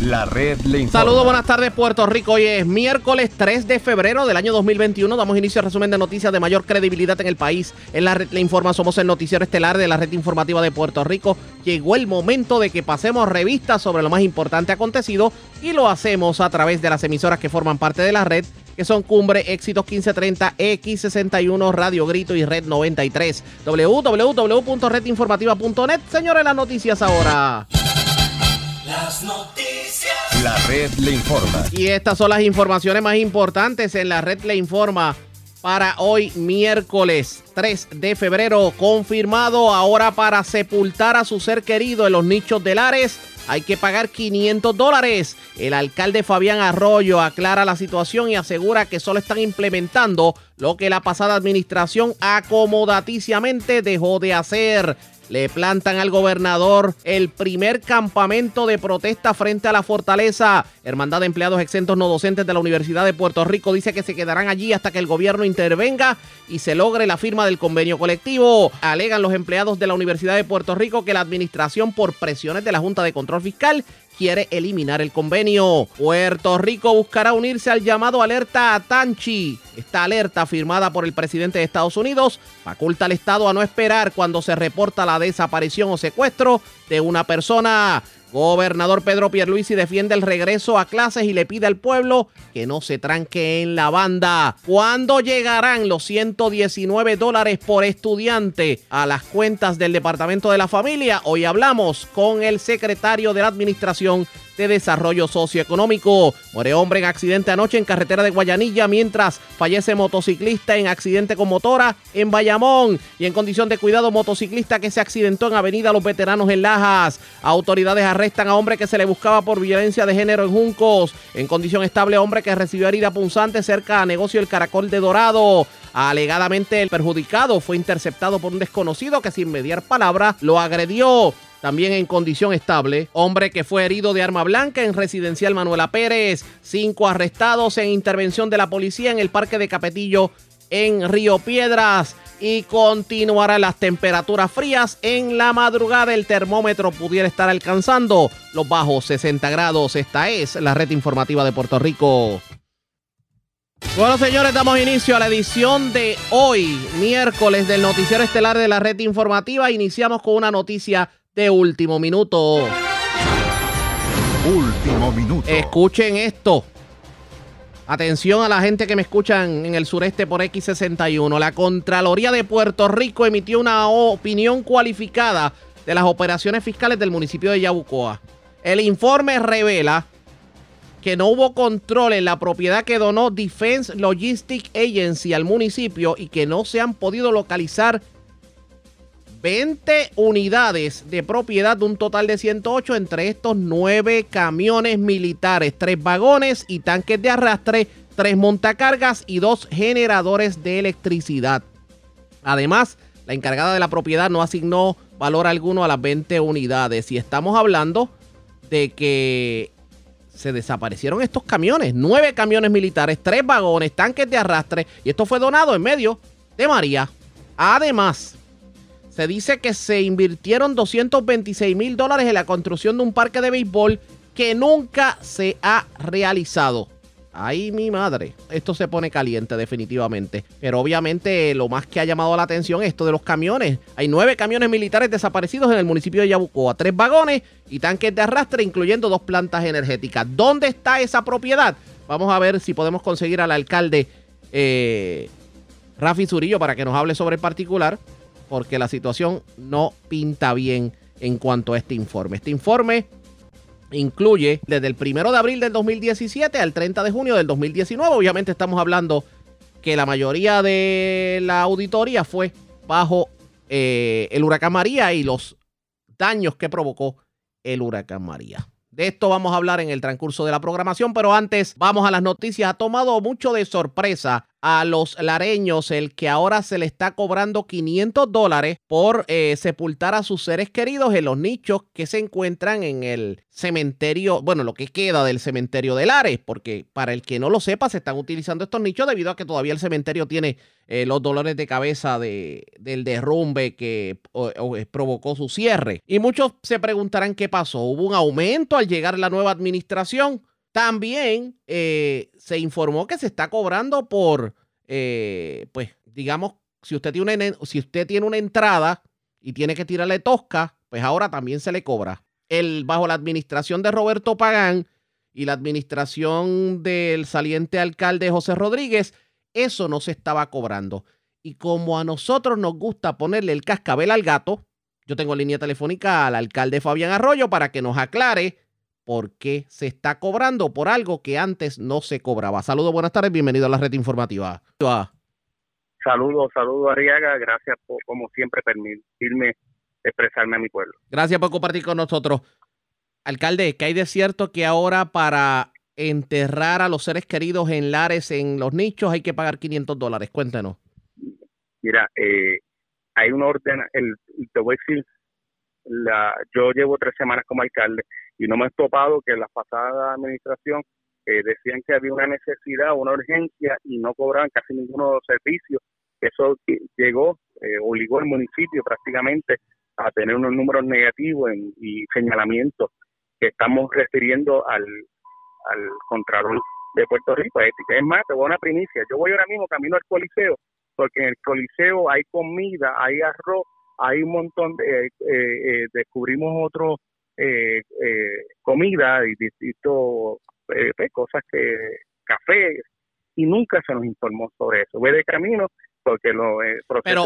La red le informa. Saludos, buenas tardes Puerto Rico. Hoy es miércoles 3 de febrero del año 2021. Damos inicio al resumen de noticias de mayor credibilidad en el país. En la red le informa, somos el noticiero estelar de la red informativa de Puerto Rico. Llegó el momento de que pasemos revistas sobre lo más importante acontecido y lo hacemos a través de las emisoras que forman parte de la red que son Cumbre, Éxitos 1530, X61, Radio Grito y Red 93. www.redinformativa.net. Señores, las noticias ahora. Las noticias. La red le informa. Y estas son las informaciones más importantes en la red Le Informa para hoy miércoles 3 de febrero. Confirmado ahora para sepultar a su ser querido en los nichos de Lares. Hay que pagar 500 dólares. El alcalde Fabián Arroyo aclara la situación y asegura que solo están implementando lo que la pasada administración acomodaticiamente dejó de hacer le plantan al gobernador el primer campamento de protesta frente a la fortaleza. Hermandad de Empleados Exentos No Docentes de la Universidad de Puerto Rico dice que se quedarán allí hasta que el gobierno intervenga y se logre la firma del convenio colectivo. Alegan los empleados de la Universidad de Puerto Rico que la administración por presiones de la Junta de Control Fiscal quiere eliminar el convenio. Puerto Rico buscará unirse al llamado alerta a Tanchi. Esta alerta firmada por el presidente de Estados Unidos faculta al Estado a no esperar cuando se reporta la desaparición o secuestro de una persona. Gobernador Pedro Pierluisi defiende el regreso a clases y le pide al pueblo que no se tranque en la banda. ¿Cuándo llegarán los 119 dólares por estudiante a las cuentas del Departamento de la Familia? Hoy hablamos con el secretario de la Administración de Desarrollo Socioeconómico. Muere hombre en accidente anoche en carretera de Guayanilla mientras fallece motociclista en accidente con motora en Bayamón y en condición de cuidado motociclista que se accidentó en Avenida Los Veteranos en Lajas. Autoridades arrestan a hombre que se le buscaba por violencia de género en Juncos. En condición estable hombre que recibió herida punzante cerca a negocio El Caracol de Dorado. Alegadamente el perjudicado fue interceptado por un desconocido que sin mediar palabra lo agredió también en condición estable. Hombre que fue herido de arma blanca en residencial Manuela Pérez. Cinco arrestados en intervención de la policía en el Parque de Capetillo en Río Piedras. Y continuarán las temperaturas frías. En la madrugada el termómetro pudiera estar alcanzando los bajos 60 grados. Esta es la red informativa de Puerto Rico. Bueno, señores, damos inicio a la edición de hoy, miércoles, del Noticiero Estelar de la Red Informativa. Iniciamos con una noticia de último minuto. Último minuto. Escuchen esto. Atención a la gente que me escuchan en el sureste por X61. La Contraloría de Puerto Rico emitió una opinión cualificada de las operaciones fiscales del municipio de Yabucoa. El informe revela que no hubo control en la propiedad que donó Defense Logistic Agency al municipio y que no se han podido localizar 20 unidades de propiedad de un total de 108, entre estos 9 camiones militares, 3 vagones y tanques de arrastre, 3 montacargas y 2 generadores de electricidad. Además, la encargada de la propiedad no asignó valor alguno a las 20 unidades y estamos hablando de que se desaparecieron estos camiones, 9 camiones militares, 3 vagones, tanques de arrastre y esto fue donado en medio de María. Además, se dice que se invirtieron 226 mil dólares en la construcción de un parque de béisbol que nunca se ha realizado. Ay, mi madre. Esto se pone caliente definitivamente. Pero obviamente lo más que ha llamado la atención es esto de los camiones. Hay nueve camiones militares desaparecidos en el municipio de Yabucoa. Tres vagones y tanques de arrastre, incluyendo dos plantas energéticas. ¿Dónde está esa propiedad? Vamos a ver si podemos conseguir al alcalde eh, Rafi Zurillo para que nos hable sobre el particular porque la situación no pinta bien en cuanto a este informe. Este informe incluye desde el primero de abril del 2017 al 30 de junio del 2019. Obviamente estamos hablando que la mayoría de la auditoría fue bajo eh, el huracán María y los daños que provocó el huracán María. De esto vamos a hablar en el transcurso de la programación, pero antes vamos a las noticias. Ha tomado mucho de sorpresa a los lareños el que ahora se le está cobrando 500 dólares por eh, sepultar a sus seres queridos en los nichos que se encuentran en el cementerio, bueno, lo que queda del cementerio de Lares, porque para el que no lo sepa, se están utilizando estos nichos debido a que todavía el cementerio tiene eh, los dolores de cabeza de, del derrumbe que eh, provocó su cierre. Y muchos se preguntarán qué pasó. ¿Hubo un aumento al llegar la nueva administración? También eh, se informó que se está cobrando por, eh, pues, digamos, si usted, tiene una, si usted tiene una entrada y tiene que tirarle tosca, pues ahora también se le cobra. El, bajo la administración de Roberto Pagán y la administración del saliente alcalde José Rodríguez, eso no se estaba cobrando. Y como a nosotros nos gusta ponerle el cascabel al gato, yo tengo línea telefónica al alcalde Fabián Arroyo para que nos aclare por qué se está cobrando por algo que antes no se cobraba. Saludos, buenas tardes, bienvenido a la red informativa. Saludos, saludos Arriaga, gracias por, como siempre, permitirme expresarme a mi pueblo. Gracias por compartir con nosotros. Alcalde, ¿qué hay de cierto que ahora para enterrar a los seres queridos en lares, en los nichos, hay que pagar 500 dólares? Cuéntenos. Mira, eh, hay un orden, el, te voy a decir, la, yo llevo tres semanas como alcalde y no me he topado que en la pasada administración eh, decían que había una necesidad, una urgencia y no cobraban casi ninguno de los servicios. Eso llegó, eh, obligó al municipio prácticamente a tener unos números negativos y señalamientos que estamos refiriendo al, al Contralor de Puerto Rico. Es, más, te voy a una primicia. Yo voy ahora mismo camino al Coliseo, porque en el Coliseo hay comida, hay arroz, hay un montón de, eh, eh, descubrimos otro eh, eh, comida y distintos eh, pues, cosas que café y nunca se nos informó sobre eso. Voy de camino porque lo eh, pero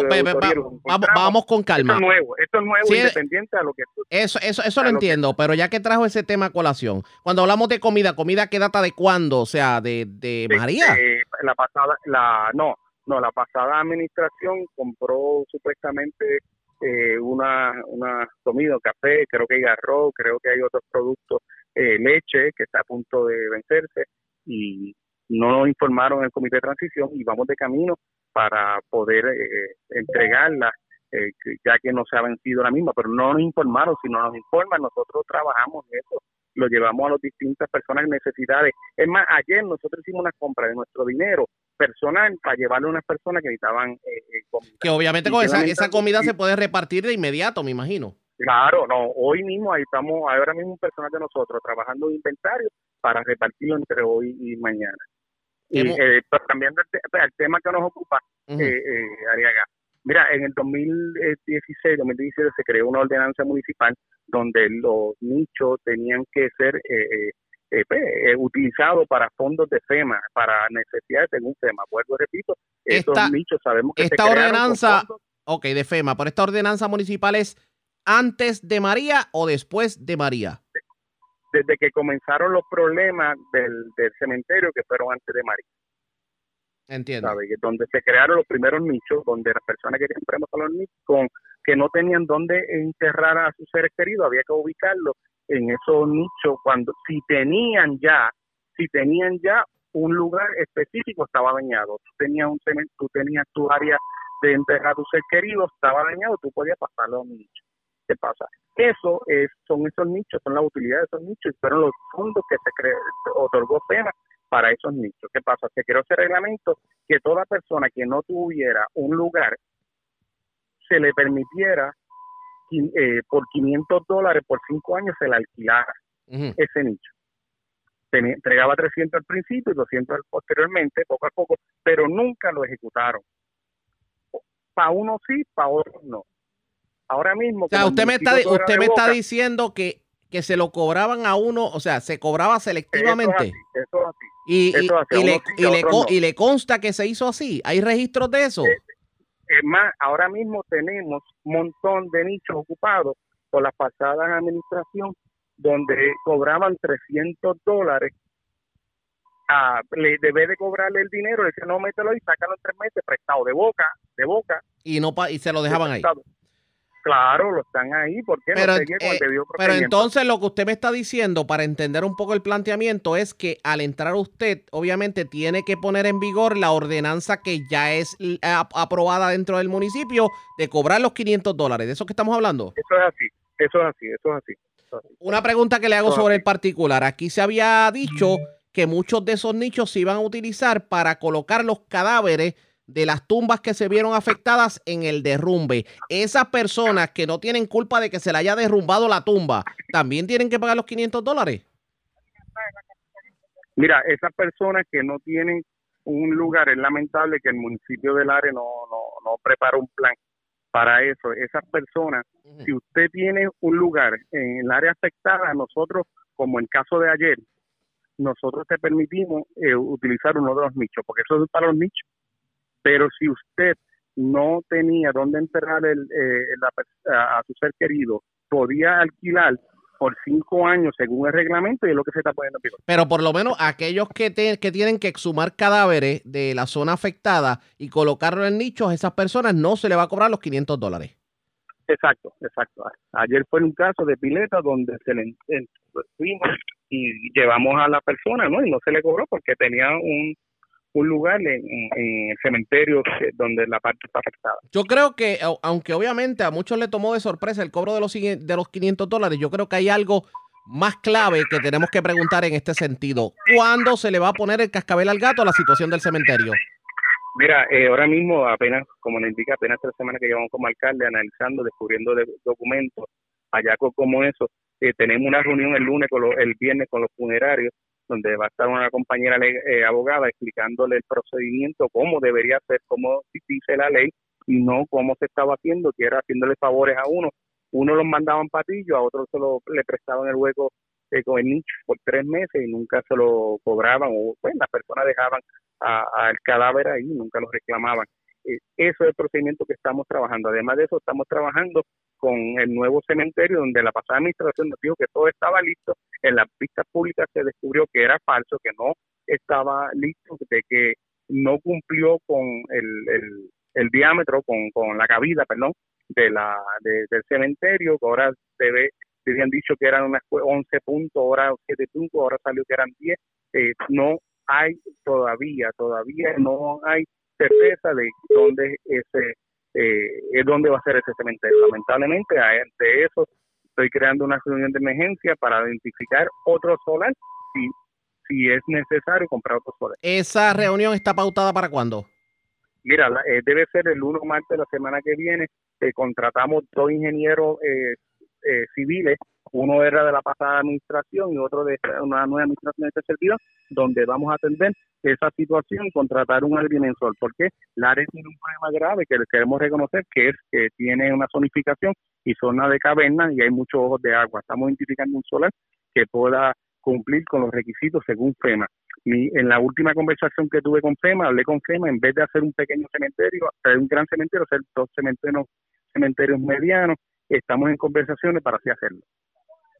vamos, vamos con calma. Esto es nuevo, esto es nuevo independiente a lo que eso eso eso lo entiendo, pero ya que trajo ese tema a colación, cuando hablamos de comida, comida que data de cuándo, o sea, de, de María. la pasada la no, no, la pasada administración compró supuestamente eh, una, una comida, café, creo que hay arroz, creo que hay otros productos, eh, leche que está a punto de vencerse y no nos informaron el comité de transición y vamos de camino para poder eh, entregarla, eh, ya que no se ha vencido la misma, pero no nos informaron, si no nos informan, nosotros trabajamos eso lo llevamos a las distintas personas en necesidades. Es más, ayer nosotros hicimos una compra de nuestro dinero personal para llevarle a unas personas que necesitaban eh, eh, comida. Que obviamente con esa, esa comida se puede repartir de inmediato, me imagino. Claro, no, hoy mismo ahí estamos, ahora mismo un personal de nosotros trabajando en inventario para repartirlo entre hoy y mañana. Y eh, también el, tema que nos ocupa, uh Ariaga, Mira, en el 2016, 2017 se creó una ordenanza municipal donde los nichos tenían que ser eh, eh, pues, eh, utilizados para fondos de FEMA, para necesidades según FEMA. Vuelvo repito, estos nichos sabemos que esta ordenanza, ok, de FEMA, pero esta ordenanza municipal es antes de María o después de María. Desde que comenzaron los problemas del, del cementerio que fueron antes de María. Entiendo. Donde se crearon los primeros nichos, donde las personas que querían a los nichos, con, que no tenían dónde enterrar a sus seres queridos, había que ubicarlos en esos nichos cuando, si tenían ya, si tenían ya un lugar específico, estaba dañado. Tú tenías un tú tenías tu área de enterrar a tus seres queridos, estaba dañado, tú podías pasarlo a un nicho. ¿Qué pasa? Eso es, son esos nichos, son las utilidades de esos nichos, y fueron los fondos que se otorgó FEMA para esos nichos. ¿Qué pasa? Se creó ese reglamento que toda persona que no tuviera un lugar se le permitiera eh, por 500 dólares por 5 años se le alquilara ese nicho. entregaba 300 al principio y 200 posteriormente, poco a poco, pero nunca lo ejecutaron. Para uno sí, para otros no. Ahora mismo... O sea, usted me está, usted me está diciendo que que se lo cobraban a uno, o sea, se cobraba selectivamente. Eso es así, y, y, le, consta que se hizo así. ¿Hay registros de eso? Es más, ahora mismo tenemos un montón de nichos ocupados por la pasada administración donde cobraban 300 dólares. A, le debe de cobrarle el dinero, le dice no mételo y sácalo en tres meses prestado de boca, de boca. Y no y se lo dejaban ahí. Claro, lo están ahí. ¿Por qué? Pero, no eh, pero entonces lo que usted me está diciendo, para entender un poco el planteamiento, es que al entrar usted, obviamente tiene que poner en vigor la ordenanza que ya es eh, ap- aprobada dentro del municipio de cobrar los 500 dólares. ¿De eso que estamos hablando? Eso es así, eso es así, eso es así. eso es así. Una pregunta que le hago sobre el particular. Aquí se había dicho que muchos de esos nichos se iban a utilizar para colocar los cadáveres de las tumbas que se vieron afectadas en el derrumbe. Esas personas que no tienen culpa de que se le haya derrumbado la tumba, ¿también tienen que pagar los 500 dólares? Mira, esas personas que no tienen un lugar, es lamentable que el municipio del área no, no, no prepara un plan para eso. Esas personas, si usted tiene un lugar en el área afectada, nosotros, como en caso de ayer, nosotros te permitimos eh, utilizar uno de los nichos, porque eso es para los nichos. Pero si usted no tenía dónde enterrar el, eh, la a, su ser querido, podía alquilar por cinco años según el reglamento y es lo que se está poniendo en. Pero por lo menos aquellos que, te- que tienen que exhumar cadáveres de la zona afectada y colocarlo en nichos, esas personas no se le va a cobrar los 500 dólares. Exacto, exacto. Ayer fue un caso de pileta donde se le fuimos y llevamos a la persona, ¿no? Y no se le cobró porque tenía un, un lugar en, en el cementerio que- donde la parte está afectada. Yo creo que, au- aunque obviamente a muchos le tomó de sorpresa el cobro de los, de los 500 dólares, yo creo que hay algo más clave que tenemos que preguntar en este sentido. ¿Cuándo se le va a poner el cascabel al gato a la situación del cementerio? Mira, eh, ahora mismo apenas, como le indica, apenas tres semanas que llevamos como alcalde analizando, descubriendo de- documentos, hallazgos como eso. Eh, tenemos una reunión el lunes, con los- el viernes con los funerarios, donde va a estar una compañera eh, abogada explicándole el procedimiento, cómo debería ser, cómo dice la ley, y no cómo se estaba haciendo, que era haciéndole favores a uno. Uno los mandaban patillo, a otros se lo, le prestaban el hueco eh, con el nicho por tres meses y nunca se lo cobraban, o pues las personas dejaban al cadáver ahí, nunca lo reclamaban. Eh, eso es el procedimiento que estamos trabajando. Además de eso, estamos trabajando con el nuevo cementerio, donde la pasada administración nos dijo que todo estaba listo. En las pistas públicas se descubrió que era falso, que no estaba listo, de que no cumplió con el, el, el diámetro, con, con la cabida, perdón, de la de- del cementerio, que ahora se ve, se habían dicho que eran unas 11 puntos, ahora 7 puntos, ahora salió que eran 10. Eh, no hay todavía, todavía no hay certeza de dónde ese eh, es dónde va a ser ese cementerio. Lamentablemente, ante eso estoy creando una reunión de emergencia para identificar otro solar si si es necesario comprar otro solar. ¿Esa reunión está pautada para cuándo? Mira, la- eh, debe ser el 1 de marzo de la semana que viene. Eh, contratamos dos ingenieros eh, eh, civiles, uno era de la pasada administración y otro de una nueva administración de este servidor, donde vamos a atender esa situación, contratar un agrimensor, porque la área tiene un problema grave que queremos reconocer, que es que tiene una zonificación y zona de caverna y hay muchos ojos de agua. Estamos identificando un solar que pueda cumplir con los requisitos según FEMA. Y en la última conversación que tuve con FEMA, hablé con FEMA, en vez de hacer un pequeño cementerio, hacer un gran cementerio, hacer dos cementerios, cementerios medianos, estamos en conversaciones para así hacerlo.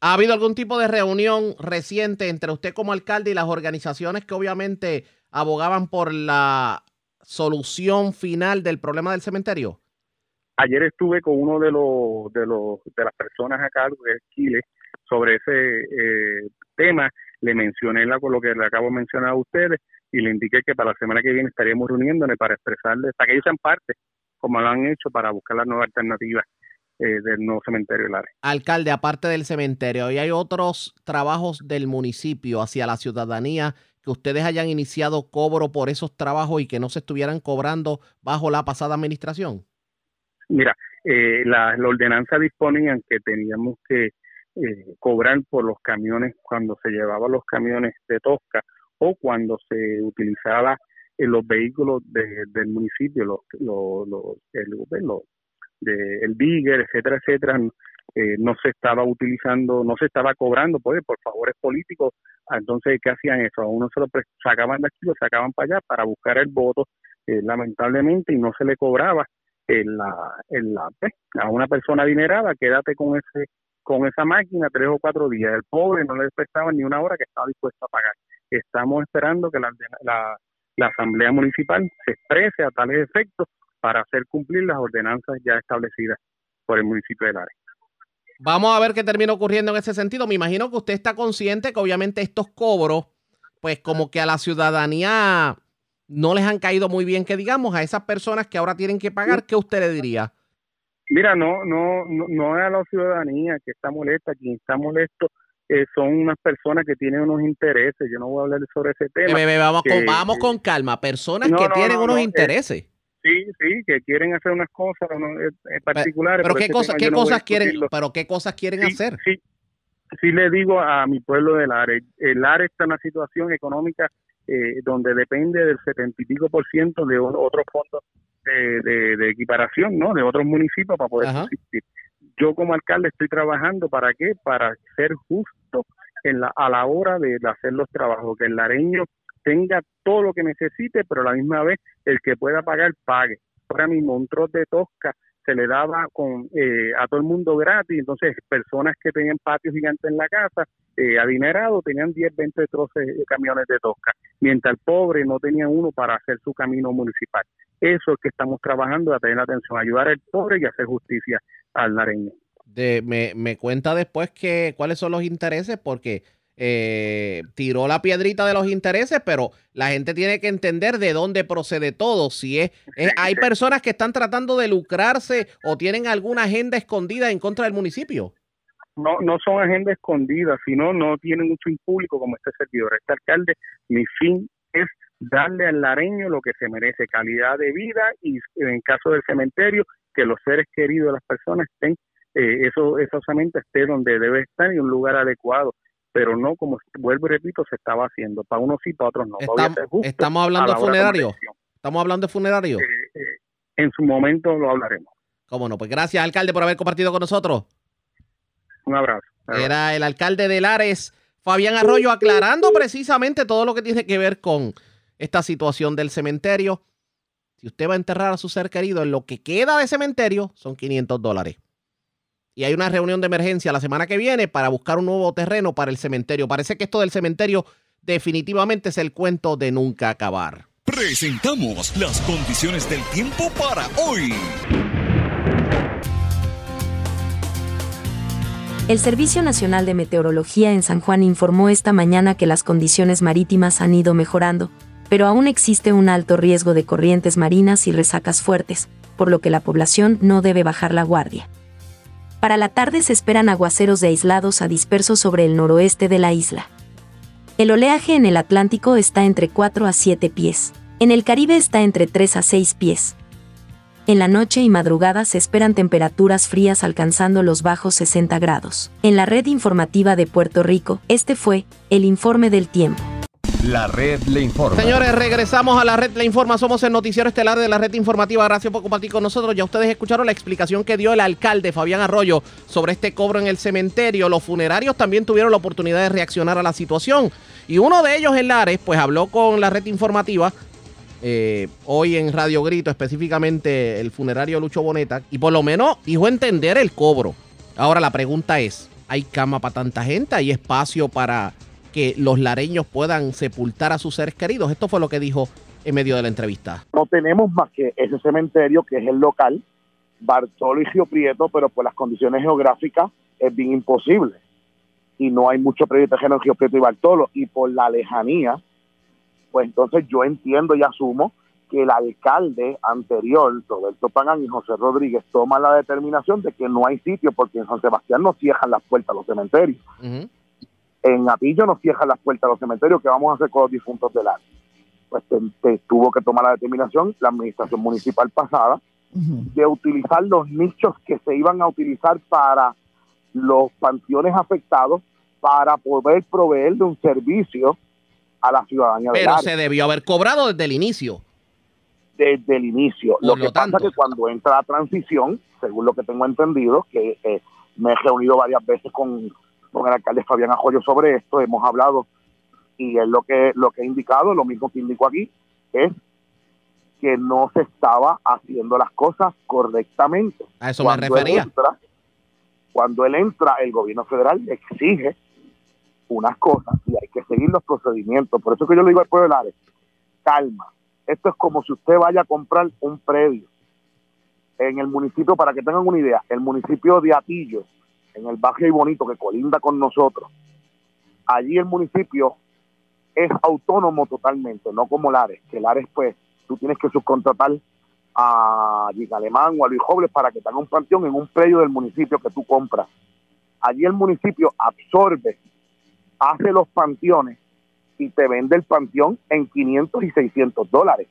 ¿Ha habido algún tipo de reunión reciente entre usted como alcalde y las organizaciones que obviamente abogaban por la solución final del problema del cementerio? Ayer estuve con uno de los de los de las personas a cargo de Chile sobre ese eh, tema. Le mencioné la, lo que le acabo de mencionar a ustedes y le indiqué que para la semana que viene estaríamos reuniéndonos para expresarles, para que ellos sean parte, como lo han hecho, para buscar las nuevas alternativas eh, del nuevo cementerio del área. Alcalde, aparte del cementerio, ¿y hay otros trabajos del municipio hacia la ciudadanía que ustedes hayan iniciado cobro por esos trabajos y que no se estuvieran cobrando bajo la pasada administración? Mira, eh, la, la ordenanza disponía que teníamos que eh, cobrar por los camiones cuando se llevaban los camiones de Tosca o cuando se utilizaba en los vehículos de- del municipio, los, los, los, el, los- de, el digger, etcétera, etcétera, eh, no se estaba utilizando, no se estaba cobrando pues, por favores políticos. Entonces, ¿qué hacían eso? A uno se lo sacaban de aquí, lo sacaban para allá para buscar el voto, eh, lamentablemente, y no se le cobraba en la, en la, pues, a una persona adinerada, quédate con ese con esa máquina tres o cuatro días. El pobre no le prestaban ni una hora que estaba dispuesto a pagar. Estamos esperando que la, la Asamblea Municipal se exprese a tales efectos para hacer cumplir las ordenanzas ya establecidas. por el municipio de Lares. Vamos a ver qué termina ocurriendo en ese sentido. Me imagino que usted está consciente que obviamente estos cobros, pues como que a la ciudadanía no les han caído muy bien, que digamos, a esas personas que ahora tienen que pagar, ¿qué usted le diría? Mira, no, no, no, no es a la ciudadanía que está molesta, quien está molesto eh, son unas personas que tienen unos intereses. Yo no voy a hablar sobre ese tema. Bebé, vamos, que- con, vamos con calma. Personas No, que no, tienen no, unos no, eh, intereses. Sí, sí, que quieren hacer unas cosas eh, eh, particulares. Pero por qué cosas, qué no quieren, pero qué cosas quieren sí, hacer. Sí, sí le digo a mi pueblo del Lares, el Lares está en una situación económica eh, donde depende del setenta y pico por ciento de otros fondos de, de- de equiparación, ¿no? De otros municipios para poder Ajá. subsistir. Yo como alcalde estoy trabajando para qué? Para ser justo en la, a la hora de hacer los trabajos, que el lareño tenga todo lo que necesite, pero a la misma vez el que pueda pagar pague. Ahora mismo un trote de tosca se le daba con eh, a todo el mundo gratis, entonces personas que tenían patios gigantes en la casa, eh, adinerados, tenían 10, 20 troces de camiones de tosca, mientras el pobre no tenía uno para hacer su camino municipal. Eso es que estamos trabajando, a tener atención, ayudar al pobre y hacer justicia al nareño. Me, cuenta después cuáles son los intereses, porque eh, tiró la piedrita de los intereses, pero la gente tiene que entender de dónde procede todo. Si es, es- hay personas que están tratando de lucrarse o tienen alguna agenda escondida en contra del municipio. no, no son agendas escondidas, sino no tienen un fin público como este servidor. Este alcalde, mi fin es darle al lareño lo que se merece, calidad de vida y en caso del cementerio, que los seres queridos de las personas estén, eh, eso, solamente esté donde debe estar y un lugar adecuado, pero no como vuelvo y repito, se estaba haciendo, para unos sí, para otros no. Estamos, estamos hablando la de funerario. Estamos hablando de funerario. Eh, eh, en su momento lo hablaremos. Cómo no, pues gracias, alcalde, por haber compartido con nosotros. Un abrazo. Era el alcalde de Lares, Fabián Arroyo, aclarando precisamente todo lo que tiene que ver con esta situación del cementerio. Si usted va a enterrar a su ser querido, en lo que queda de cementerio son 500 dólares. Y hay una reunión de emergencia la semana que viene para buscar un nuevo terreno para el cementerio. Parece que esto del cementerio definitivamente es el cuento de nunca acabar. Presentamos las condiciones del tiempo para hoy. El Servicio Nacional de Meteorología en San Juan informó esta mañana que las condiciones marítimas han ido mejorando, pero aún existe un alto riesgo de corrientes marinas y resacas fuertes, por lo que la población no debe bajar la guardia. Para la tarde se esperan aguaceros de aislados a dispersos sobre el noroeste de la isla. El oleaje en el Atlántico está entre 4 a 7 pies. En el Caribe está entre 3 a 6 pies. En la noche y madrugada se esperan temperaturas frías alcanzando los bajos 60 grados. En la red informativa de Puerto Rico, este fue el informe del tiempo. La red le informa. Señores, regresamos a la red Le Informa. Somos el noticiero estelar de la red informativa. Gracias por compartir con nosotros. Ya ustedes escucharon la explicación que dio el alcalde Fabián Arroyo sobre este cobro en el cementerio. Los funerarios también tuvieron la oportunidad de reaccionar a la situación. Y uno de ellos, en Lares, pues habló con la red informativa. eh, hoy en Radio Grito, específicamente el funerario Lucho Boneta, y por lo menos dijo entender el cobro. Ahora la pregunta es, ¿hay cama para tanta gente? ¿Hay espacio para que los lareños puedan sepultar a sus seres queridos? Esto fue lo que dijo en medio de la entrevista. no tenemos más que ese cementerio que es el local, Bartolo y Río Prieto, pero por las condiciones geográficas es bien imposible. Y no hay mucho predio terreno en Río Prieto y Bartolo. Y por la lejanía, pues entonces yo entiendo y asumo que el alcalde anterior, Roberto Pagán y José Rodríguez, toman la determinación de que no hay sitio porque en San Sebastián no cierran las puertas a los cementerios. En Atillo no cierran las puertas a los cementerios. ¿Qué vamos a hacer con los difuntos del área? Pues te- te- tuvo que tomar la determinación la administración municipal pasada de utilizar los nichos que se iban a utilizar para los panteones afectados para poder proveerle un servicio a la ciudadanía del Pero área se debió haber cobrado desde el inicio. desde el inicio. Por Lo lo que pasa tanto. es que cuando entra la transición, según lo que tengo entendido, que eh, me he reunido varias veces con, con el alcalde Fabián Ajoyo sobre esto, hemos hablado y es lo que lo que he indicado, lo mismo que indico aquí, es que no se estaba haciendo las cosas correctamente. A eso me Cuando él refería. entra- cuando él entra, el gobierno federal le exige unas cosas y hay que seguir los procedimientos. Por eso que yo le digo al pueblo de Lares, calma. Esto es como si usted vaya a comprar un predio en el municipio, para que tengan una idea, el municipio de Atillo, en el barrio y bonito que colinda con nosotros, allí el municipio es autónomo totalmente, no como Lares, que Lares pues tú tienes que subcontratar a Giga Alemán o a Luis Jobles para que tenga un panteón en un predio del municipio que tú compras. Allí el municipio absorbe, hace los panteones y te vende el panteón en 500 y 600 dólares.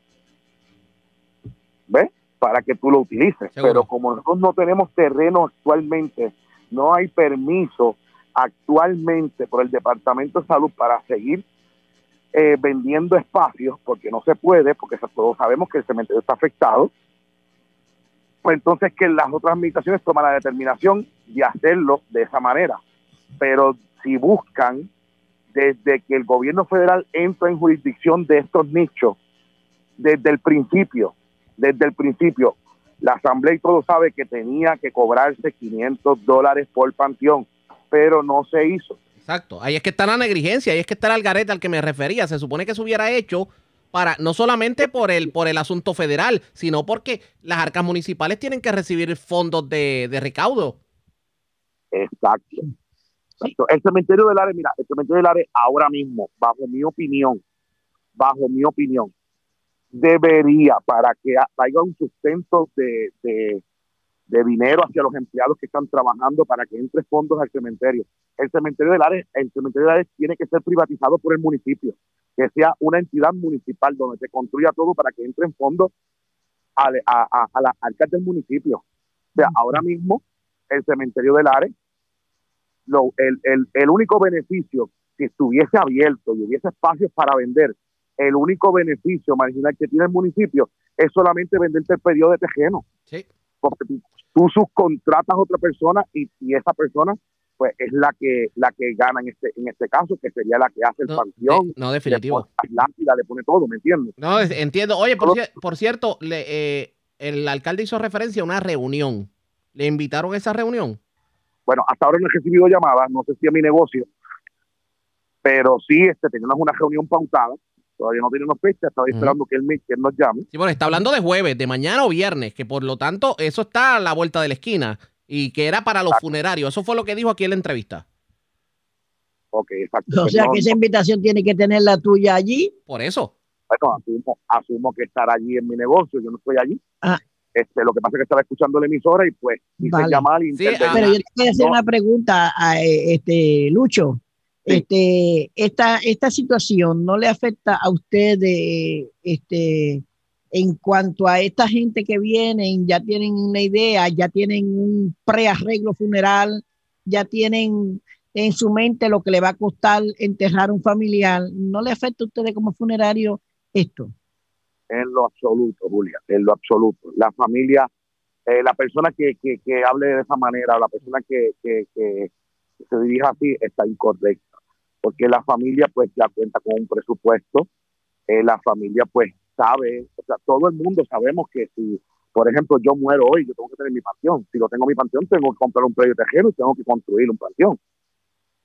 ¿Ves? Para que tú lo utilices. Seguro. Pero como nosotros no tenemos terreno actualmente, no hay permiso actualmente por el Departamento de Salud para seguir eh, vendiendo espacios, porque no se puede, porque todos sabemos que el cementerio está afectado, pues entonces que las otras administraciones toman la determinación de hacerlo de esa manera. Pero si buscan, desde que el gobierno federal entra en jurisdicción de estos nichos, desde el principio, desde el principio, la Asamblea y todo sabe que tenía que cobrarse 500 dólares por panteón, pero no se hizo. Exacto. Ahí es que está la negligencia, ahí es que está el algarete al que me refería. Se supone que se hubiera hecho para no solamente por el por el asunto federal, sino porque las arcas municipales tienen que recibir fondos de, de recaudo. Exacto. Exacto. El cementerio del Ares, mira, el cementerio del Ares ahora mismo, bajo mi opinión, bajo mi opinión, debería, para que ha- haya un sustento de, de, dinero hacia los empleados que están trabajando para que entre fondos al cementerio. El cementerio del Ares, el cementerio del Ares tiene que ser privatizado por el municipio, que sea una entidad municipal donde se construya todo para que entren fondos a, a, a, del municipio. Sea, ahora mismo el cementerio del lo- el, el, el único beneficio, si estuviese abierto y hubiese espacios para vender, el único beneficio marginal que tiene el municipio es solamente venderte el periodo de tejeno. Sí. Porque tú, tú subcontratas a otra persona y, y esa persona pues es la que la que gana en este en este caso, que sería la que hace el No, panteón, de- no, definitivo. lápidas, le pone todo, ¿me entiendes? No, entiendo. Oye, por, cier- por cierto, le- eh, el alcalde hizo referencia a una reunión. ¿Le invitaron a esa reunión? Bueno, hasta ahora no he recibido llamadas, no sé si es mi negocio, pero sí, este, tenemos una reunión pautada, todavía no tenemos fecha, estaba Ujú. esperando que él, me, que él nos llame. Sí, bueno, está hablando de jueves, de mañana o viernes, que por lo tanto eso está a la vuelta de la esquina y que era para los funerarios. Eso fue lo que dijo aquí en la entrevista. Ok, exacto. O sea no, que esa invitación tiene que tener la tuya allí. Por eso. bueno, asumo, asumo que estará allí en mi negocio, yo no estoy allí. Ah. Este, lo que pasa es que estaba escuchando la emisora y pues hice Vale. llamar y Sí, ah, Pero yo te voy a hacer No. una pregunta a eh, este Lucho. Sí. Este, esta, esta situación no le afecta a usted de, este, en cuanto a esta gente que vienen, ya tienen una idea, ya tienen un prearreglo funeral, ya tienen en su mente lo que le va a costar enterrar un familiar. ¿No le afecta a ustedes como funerario esto? En lo absoluto, Julia, en lo absoluto. La familia, eh, la persona que, que, que hable de esa manera, la persona que, que, que se dirija así, está incorrecta. Porque la familia, pues, ya cuenta con un presupuesto. Eh, la familia, pues, sabe, o sea, todo el mundo sabemos que si, por ejemplo, yo muero hoy, yo tengo que tener mi panteón. Si lo tengo en mi panteón, tengo que comprar un predio tejero y tengo que construir un panteón.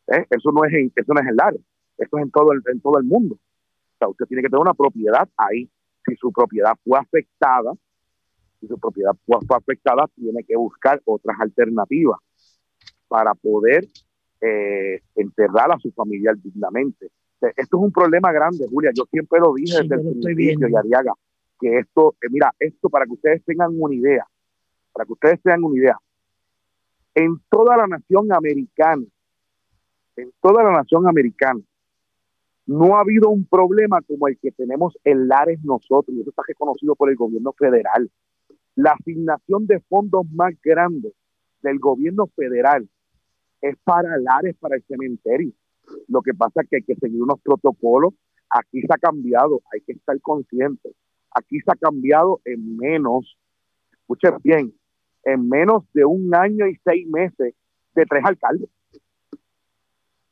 ¿Eh? Eso no es en, eso no es en Lares, eso es en todo el, en todo el mundo. O sea, usted tiene que tener una propiedad ahí si su propiedad fue afectada, si su propiedad fue afectada, tiene que buscar otras alternativas para poder eh, enterrar a su familiar dignamente. Esto es un problema grande, Julia. Yo siempre lo dije Sí, desde el principio. Yariaga, que esto, eh, mira, esto para que ustedes tengan una idea, para que ustedes tengan una idea, en toda la nación americana, en toda la nación americana, no ha habido un problema como el que tenemos en Lares nosotros, y eso está reconocido por el gobierno federal. La asignación de fondos más grandes del gobierno federal es para Lares, para el cementerio. Lo que pasa es que hay que seguir unos protocolos. Aquí se ha cambiado, hay que estar conscientes. Aquí se ha cambiado en menos, escuchen bien, en menos de un año y seis meses de tres alcaldes.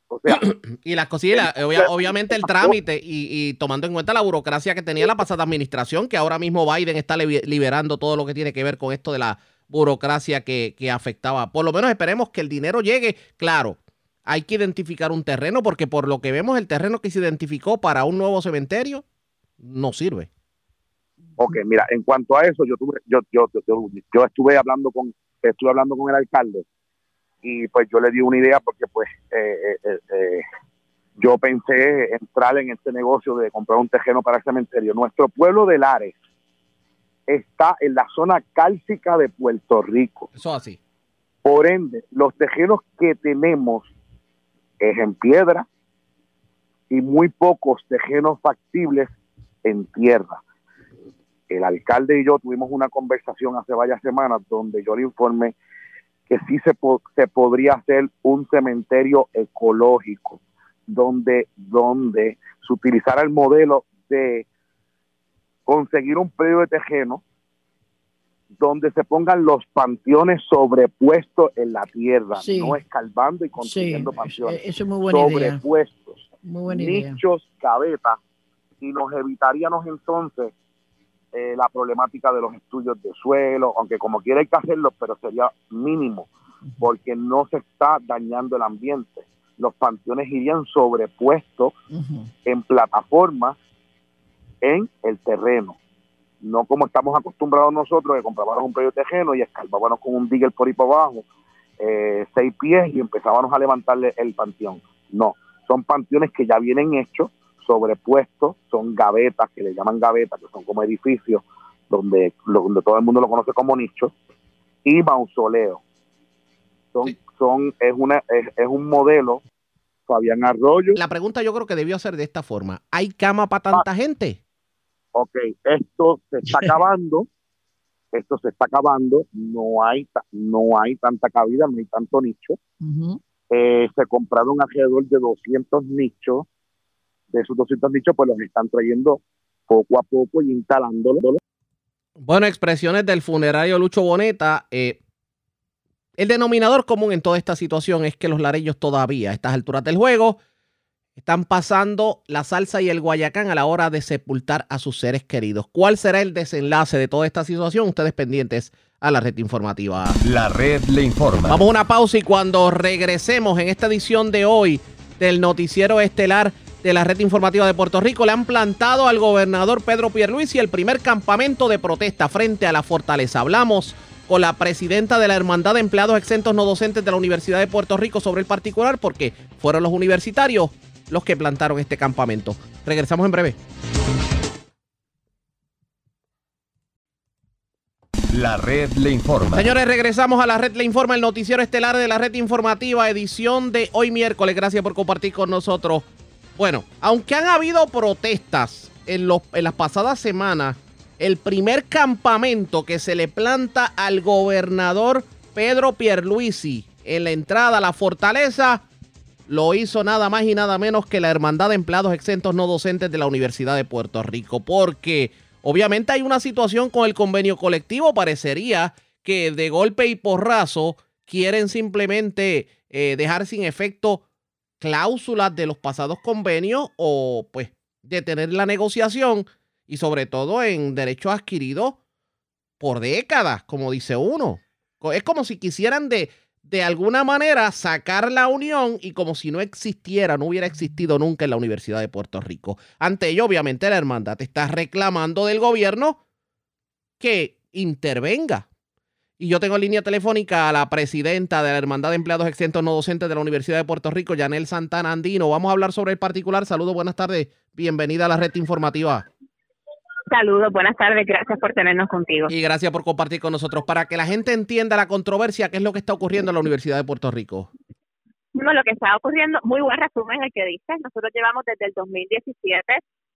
O sea, Y las cosillas, obvia- obviamente el trámite y, y tomando en cuenta la burocracia que tenía la pasada administración, que ahora mismo Biden está li- liberando todo lo que tiene que ver con esto de la burocracia que, que afectaba. Por lo menos esperemos que el dinero llegue. Claro, hay que identificar un terreno porque por lo que vemos el terreno que se identificó para un nuevo cementerio no sirve. Ok, mira, en cuanto a eso, yo tuve, yo, yo, yo, yo estuve hablando con, estuve hablando con el alcalde y pues yo le di una idea porque pues eh, eh, eh, yo pensé entrar en este negocio de comprar un terreno para el cementerio. Nuestro pueblo de Lares está en la zona cálcica de Puerto Rico. Eso así. Por ende, los tejenos que tenemos es en piedra y muy pocos tejenos factibles en tierra. El alcalde y yo tuvimos una conversación hace varias semanas donde yo le informé que sí se, se podría hacer un cementerio ecológico donde, donde se utilizara el modelo de conseguir un predio de tejeno donde se pongan los panteones sobrepuestos en la tierra, no escalvando y construyendo panteones. Eso es muy buena sobrepuestos, nichos, y nos evitaríamos entonces eh, la problemática de los estudios de suelo, aunque como quiera hay que hacerlo, pero sería mínimo, porque no se está dañando el ambiente. Los panteones irían sobrepuestos en plataformas en el terreno no como estamos acostumbrados nosotros de comprábamos un predio tejeno y escalvábamos con un digger por ahí para abajo, eh, seis pies y empezábamos a levantarle el panteón. No, son panteones que ya vienen hechos, sobrepuestos, son gavetas, que le llaman gavetas, que son como edificios donde, donde todo el mundo lo conoce como nicho, y mausoleo. Son, son, es, una, es, es un modelo Fabián Arroyo. La pregunta yo creo que debió ser de esta forma. ¿Hay cama para tanta ah. gente? Ok, esto se está acabando, esto se está acabando, no hay, no hay tanta cabida, no hay tanto nicho. Eh, se compraron alrededor de 200 nichos, de esos 200 nichos pues los están trayendo poco a poco y instalándolos. Bueno, expresiones del funerario Lucho Boneta. Eh, el denominador común en toda esta situación es que los lareños todavía a estas alturas del juego están pasando la salsa y el guayacán a la hora de sepultar a sus seres queridos. ¿Cuál será el desenlace de toda esta situación? Ustedes pendientes a la red informativa. La red le informa. Vamos a una pausa y cuando regresemos en esta edición de hoy del noticiero estelar de la red informativa de Puerto Rico, le han plantado al gobernador Pedro Pierluisi el primer campamento de protesta frente a la fortaleza. Hablamos con la presidenta de la Hermandad de Empleados Exentos No Docentes de la Universidad de Puerto Rico sobre el particular porque fueron los universitarios los que plantaron este campamento. Regresamos en breve. La red le informa. Señores, regresamos a la red le informa, el noticiero estelar de la red informativa, edición de hoy miércoles. Gracias por compartir con nosotros. Bueno, aunque han habido protestas en, los, en las pasadas semanas, el primer campamento que se le planta al gobernador Pedro Pierluisi en la entrada a la fortaleza lo hizo nada más y nada menos que la Hermandad de Empleados Exentos No Docentes de la Universidad de Puerto Rico, porque obviamente hay una situación con el convenio colectivo, parecería que de golpe y porrazo quieren simplemente eh, dejar sin efecto cláusulas de los pasados convenios o pues detener la negociación y sobre todo en derechos adquiridos por décadas, como dice uno. Es como si quisieran de de alguna manera sacar la unión y como si no existiera, no hubiera existido nunca en la Universidad de Puerto Rico. Ante ello, obviamente, la hermandad está reclamando del gobierno que intervenga. Y yo tengo en línea telefónica a la presidenta de la Hermandad de Empleados Exentos No Docentes de la Universidad de Puerto Rico, Yanel Santana Andino. Vamos a hablar sobre el particular. Saludos, buenas tardes. Bienvenida a la red informativa. Saludos, buenas tardes, gracias por tenernos contigo. Y gracias por compartir con nosotros. Para que la gente entienda la controversia, ¿qué es lo que está ocurriendo en la Universidad de Puerto Rico? Bueno, lo que está ocurriendo, muy buen resumen el que dices. Nosotros llevamos desde el 2017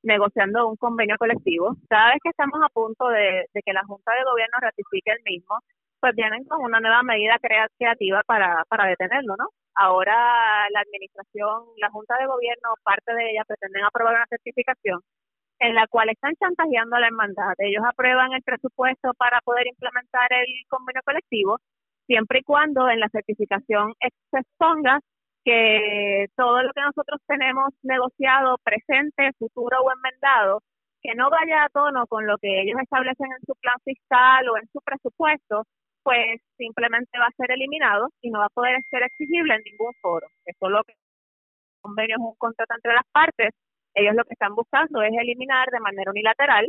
negociando un convenio colectivo. Cada vez que estamos a punto de, que la Junta de Gobierno ratifique el mismo, pues vienen con una nueva medida creativa para, para detenerlo, ¿no? Ahora la administración, la Junta de Gobierno, parte de ella pretenden aprobar una certificación en la cual están chantajeando a la hermandad. Ellos aprueban el presupuesto para poder implementar el convenio colectivo, siempre y cuando en la certificación se exponga que todo lo que nosotros tenemos negociado, presente, futuro o enmendado, que no vaya a tono con lo que ellos establecen en su plan fiscal o en su presupuesto, pues simplemente va a ser eliminado y no va a poder ser exigible en ningún foro. Eso es lo que el convenio es un contrato entre las partes ellos lo que están buscando es eliminar de manera unilateral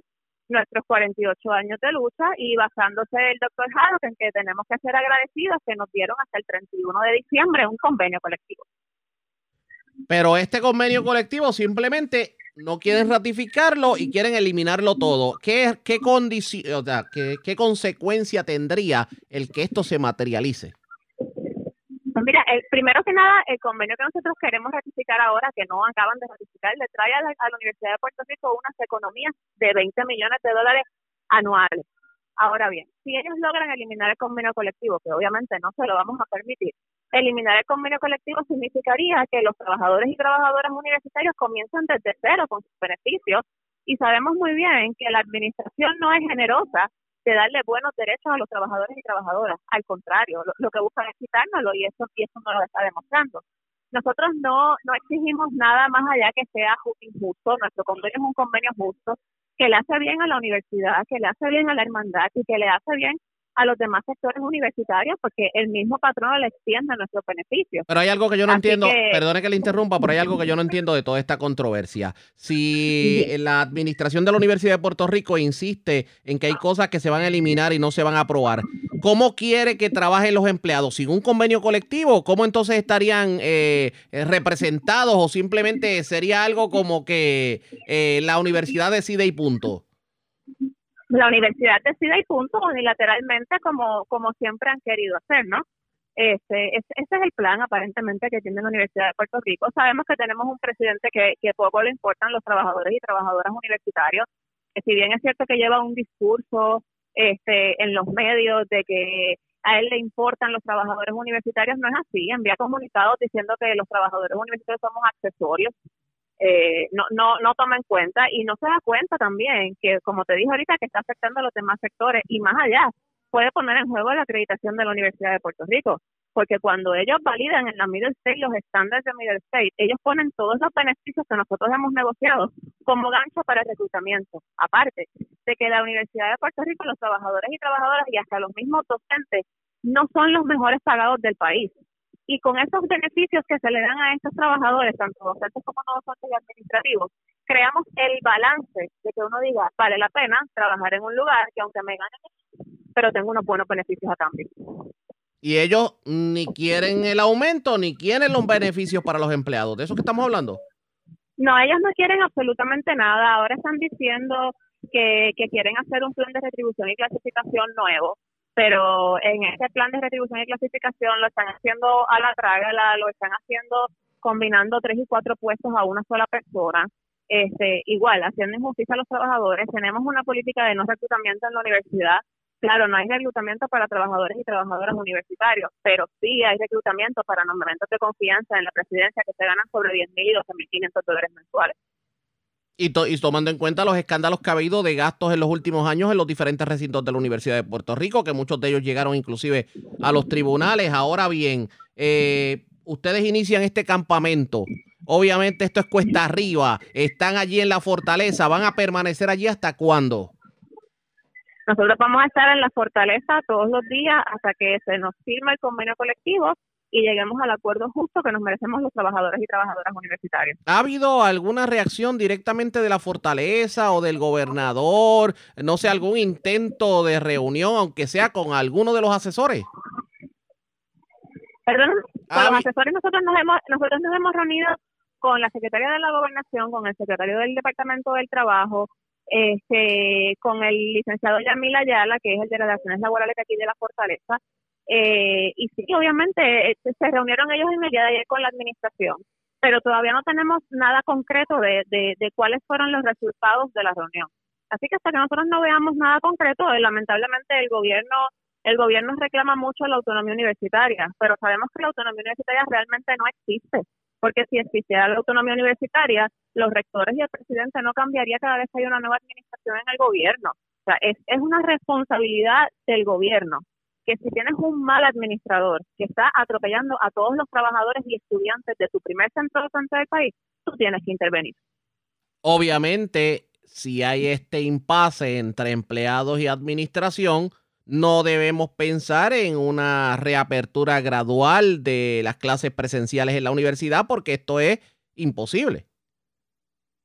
nuestros 48 años de lucha y basándose el doctor Haddock en que tenemos que ser agradecidos que nos dieron hasta el 31 de diciembre un convenio colectivo. Pero este convenio colectivo simplemente no quieren ratificarlo y quieren eliminarlo todo. ¿Qué, qué, o sea, qué, qué consecuencia tendría el que esto se materialice? El, primero que nada, el convenio que nosotros queremos ratificar ahora, que no acaban de ratificar, le trae a la, a la Universidad de Puerto Rico unas economías de 20 millones de dólares anuales. Ahora bien, si ellos logran eliminar el convenio colectivo, que obviamente no se lo vamos a permitir, eliminar el convenio colectivo significaría que los trabajadores y trabajadoras universitarios comienzan desde cero con sus beneficios y sabemos muy bien que la administración no es generosa de darle buenos derechos a los trabajadores y trabajadoras. Al contrario, lo, que buscan es quitárnoslo y eso, y eso no lo está demostrando. Nosotros no, no exigimos nada más allá que sea ju- injusto. Nuestro convenio es un convenio justo que le hace bien a la universidad, que le hace bien a la hermandad y que le hace bien a los demás sectores universitarios porque el mismo patrono le extiende nuestros beneficios. Pero hay algo que yo no Así entiendo, que- perdone que le interrumpa, pero hay algo que yo no entiendo de toda esta controversia. Si la administración de la Universidad de Puerto Rico insiste en que hay cosas que se van a eliminar y no se van a aprobar, ¿cómo quiere que trabajen los empleados? ¿Sin un convenio colectivo? ¿Cómo entonces estarían eh, eh, representados o simplemente sería algo como que eh, la universidad decide y punto? La universidad decide y punto unilateralmente como, como siempre han querido hacer, ¿no? Este, ese, ese es el plan aparentemente que tiene la Universidad de Puerto Rico. Sabemos que tenemos un presidente que, que poco le importan los trabajadores y trabajadoras universitarios, que si bien es cierto que lleva un discurso este, en los medios de que a él le importan los trabajadores universitarios, no es así. Envía comunicados diciendo que los trabajadores universitarios somos accesorios eh, no, no, no toma en cuenta y no se da cuenta también que, como te dije ahorita, que está afectando a los demás sectores y más allá, puede poner en juego la acreditación de la Universidad de Puerto Rico, porque cuando ellos validan en la Middle State los estándares de Middle State, ellos ponen todos los beneficios que nosotros hemos negociado como gancho para el reclutamiento. Aparte de que la Universidad de Puerto Rico, los trabajadores y trabajadoras y hasta los mismos docentes no son los mejores pagados del país y con esos beneficios que se le dan a estos trabajadores, tanto docentes como no docentes y administrativos, creamos el balance de que uno diga, vale la pena trabajar en un lugar que aunque me gane, pero tengo unos buenos beneficios a cambio. Y ellos ni quieren el aumento ni quieren los beneficios para los empleados. ¿De eso que estamos hablando? No, ellos no quieren absolutamente nada. Ahora están diciendo que, que quieren hacer un plan de retribución y clasificación nuevo, pero en ese plan de retribución y clasificación lo están haciendo a la trágala, lo están haciendo combinando tres y cuatro puestos a una sola persona. Este, igual, haciendo injusticia a los trabajadores. Tenemos una política de no reclutamiento en la universidad. Claro, no hay reclutamiento para trabajadores y trabajadoras universitarios, pero sí hay reclutamiento para nombramientos de confianza en la presidencia que se ganan sobre 10 mil y 12 mil 500 dólares mensuales. Y, to- y tomando en cuenta los escándalos que ha habido de gastos en los últimos años en los diferentes recintos de la Universidad de Puerto Rico, que muchos de ellos llegaron inclusive a los tribunales. Ahora bien, eh, ustedes inician este campamento. Obviamente esto es cuesta arriba. Están allí en la fortaleza. ¿Van a permanecer allí hasta cuándo? Nosotros vamos a estar en la fortaleza todos los días hasta que se nos firme el convenio colectivo y lleguemos al acuerdo justo que nos merecemos los trabajadores y trabajadoras universitarios. ¿Ha habido alguna reacción directamente de la fortaleza o del gobernador? No sé, algún intento de reunión, aunque sea con alguno de los asesores. Perdón, con Ah, los mi- asesores nosotros nos hemos nosotros nos hemos reunido con la secretaria de la gobernación, con el secretario del departamento del trabajo, este, con el licenciado Yamil Ayala, que es el de relaciones laborales de aquí de la Fortaleza, eh, y sí, obviamente eh, se reunieron ellos en el día de ayer con la administración, pero todavía no tenemos nada concreto de, de, cuáles fueron los resultados de la reunión. Así que hasta que nosotros no veamos nada concreto, eh, lamentablemente el gobierno el gobierno reclama mucho la autonomía universitaria, pero sabemos que la autonomía universitaria realmente no existe, porque si existiera la autonomía universitaria, los rectores y el presidente no cambiaría cada vez que hay una nueva administración en el gobierno. O sea, es, es una responsabilidad del gobierno que si tienes un mal administrador que está atropellando a todos los trabajadores y estudiantes de tu primer centro docente del país, tú tienes que intervenir. Obviamente, si hay este impasse entre empleados y administración, no debemos pensar en una reapertura gradual de las clases presenciales en la universidad porque esto es imposible.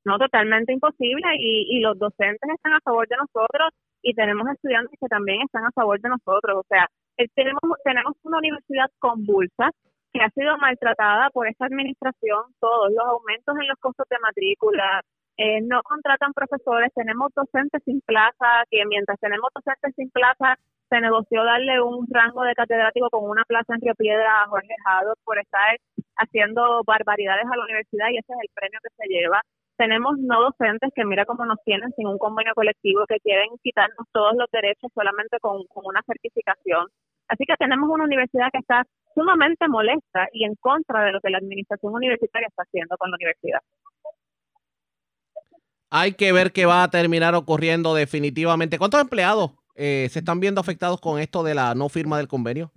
no totalmente imposible y, y los docentes están a favor de nosotros y tenemos estudiantes que también están a favor de nosotros. O sea, eh, tenemos, tenemos una universidad convulsa que ha sido maltratada por esta administración, todos los aumentos en los costos de matrícula, eh, no contratan profesores, tenemos docentes sin plaza, que mientras tenemos docentes sin plaza, se negoció darle un rango de catedrático con una plaza en Río Piedra a Jorge Jado por estar haciendo barbaridades a la universidad y ese es el premio que se lleva. Tenemos no docentes que mira cómo nos tienen sin un convenio colectivo, que quieren quitarnos todos los derechos solamente con, con una certificación. Así que tenemos una universidad que está sumamente molesta y en contra de lo que la administración universitaria está haciendo con la universidad. Hay que ver qué va a terminar ocurriendo definitivamente. ¿Cuántos empleados eh, se están viendo afectados con esto de la no firma del convenio?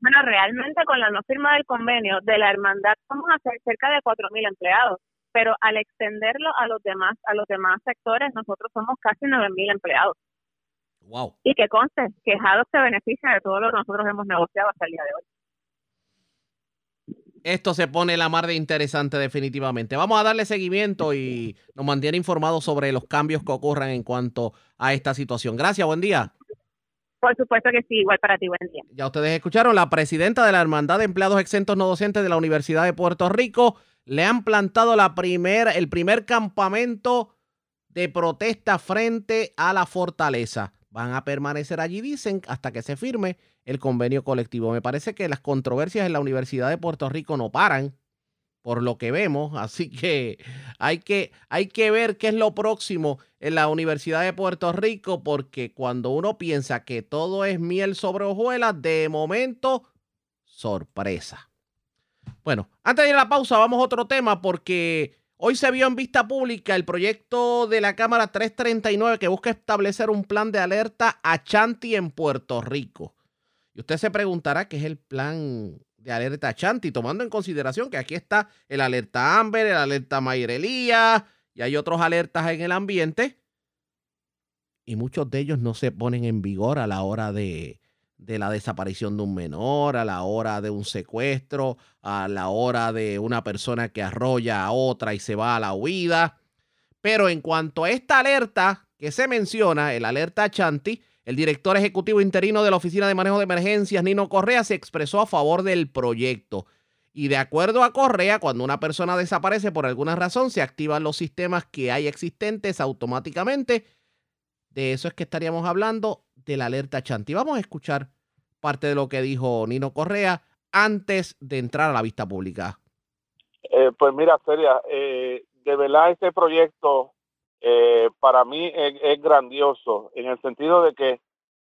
Bueno, realmente con la no firma del convenio de la hermandad vamos a ser cerca de 4.000 empleados, pero al extenderlo a los demás a los demás sectores, nosotros somos casi 9.000 empleados. Wow. Y que conste, que se beneficia de todo lo que nosotros hemos negociado hasta el día de hoy esto se pone la mar de interesante definitivamente. Vamos a darle seguimiento y nos mantiene informados sobre los cambios que ocurran en cuanto a esta situación. Gracias, buen día. Por supuesto que sí, igual para ti, buen día. Ya ustedes escucharon, la presidenta de la Hermandad de Empleados Exentos No Docentes de la Universidad de Puerto Rico le han plantado la primer, el primer campamento de protesta frente a la fortaleza. Van a permanecer allí, dicen, hasta que se firme el convenio colectivo. Me parece que las controversias en la Universidad de Puerto Rico no paran, por lo que vemos, así que hay que, hay que ver qué es lo próximo en la Universidad de Puerto Rico, porque cuando uno piensa que todo es miel sobre hojuelas, de momento, sorpresa. Bueno, antes de ir a la pausa, vamos a otro tema, porque hoy se vio en vista pública el proyecto de la Cámara 339 que busca establecer un plan de alerta a Chanti en Puerto Rico. Y usted se preguntará qué es el plan de alerta Chanti, tomando en consideración que aquí está el alerta Amber, el alerta Mayrelía y hay otros alertas en el ambiente. Y muchos de ellos no se ponen en vigor a la hora de, de la desaparición de un menor, a la hora de un secuestro, a la hora de una persona que arrolla a otra y se va a la huida. Pero en cuanto a esta alerta que se menciona, el alerta Chanti, el director ejecutivo interino de la Oficina de Manejo de Emergencias, Nino Correa, se expresó a favor del proyecto. Y de acuerdo a Correa, cuando una persona desaparece por alguna razón, se activan los sistemas que hay existentes automáticamente. De eso es que estaríamos hablando de la alerta Chanti. Vamos a escuchar parte de lo que dijo Nino Correa antes de entrar a la vista pública. Eh, pues mira, Feria, eh, de verdad este proyecto eh, para mí es, grandioso en el sentido de que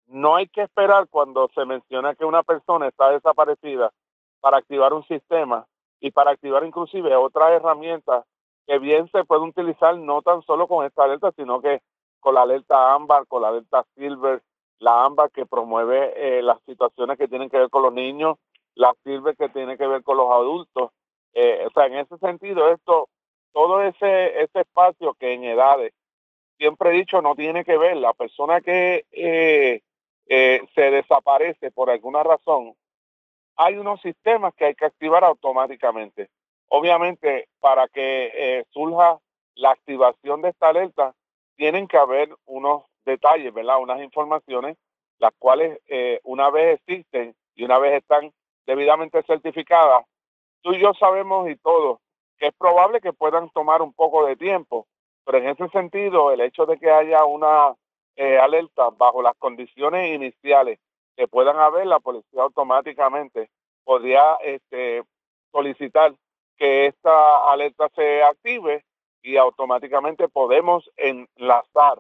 no hay que esperar cuando se menciona que una persona está desaparecida para activar un sistema y para activar inclusive otras herramientas que bien se puede utilizar no tan solo con esta alerta, sino que con la alerta ámbar, con la alerta silver, la ámbar que promueve eh, las situaciones que tienen que ver con los niños, la silver que tiene que ver con los adultos. Eh, o sea, en ese sentido, esto todo ese, ese espacio que en edades, siempre he dicho, no tiene que ver, la persona que eh, eh, se desaparece por alguna razón, hay unos sistemas que hay que activar automáticamente. Obviamente, para que eh, surja la activación de esta alerta, tienen que haber unos detalles, ¿verdad? Unas informaciones, las cuales una vez existen y una vez están debidamente certificadas, tú y yo sabemos y todos que es probable que puedan tomar un poco de tiempo, pero en ese sentido, el hecho de que haya una eh, alerta bajo las condiciones iniciales que puedan haber, la policía automáticamente podría este, solicitar que esta alerta se active y automáticamente podemos enlazar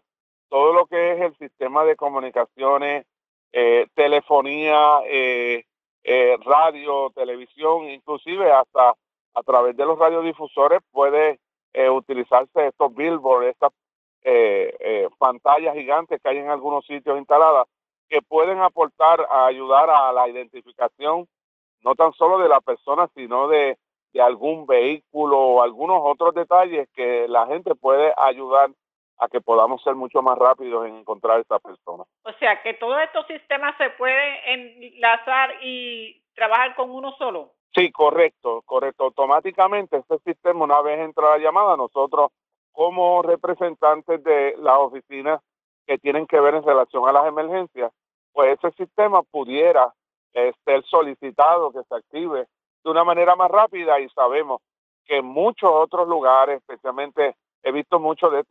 todo lo que es el sistema de comunicaciones, eh, telefonía, eh, radio, televisión, inclusive hasta a través de los radiodifusores puede eh, utilizarse estos billboards, estas eh, eh, pantallas gigantes que hay en algunos sitios instaladas que pueden aportar a ayudar a la identificación no tan solo de la persona, sino de algún vehículo o algunos otros detalles que la gente puede ayudar a que podamos ser mucho más rápidos en encontrar a esa persona. O sea, que todos estos sistemas se pueden enlazar y trabajar con uno solo. Sí, correcto, correcto. Automáticamente este sistema, una vez entra la llamada, nosotros como representantes de las oficinas que tienen que ver en relación a las emergencias, pues ese sistema pudiera eh, ser solicitado que se active de una manera más rápida y sabemos que en muchos otros lugares, especialmente he visto mucho de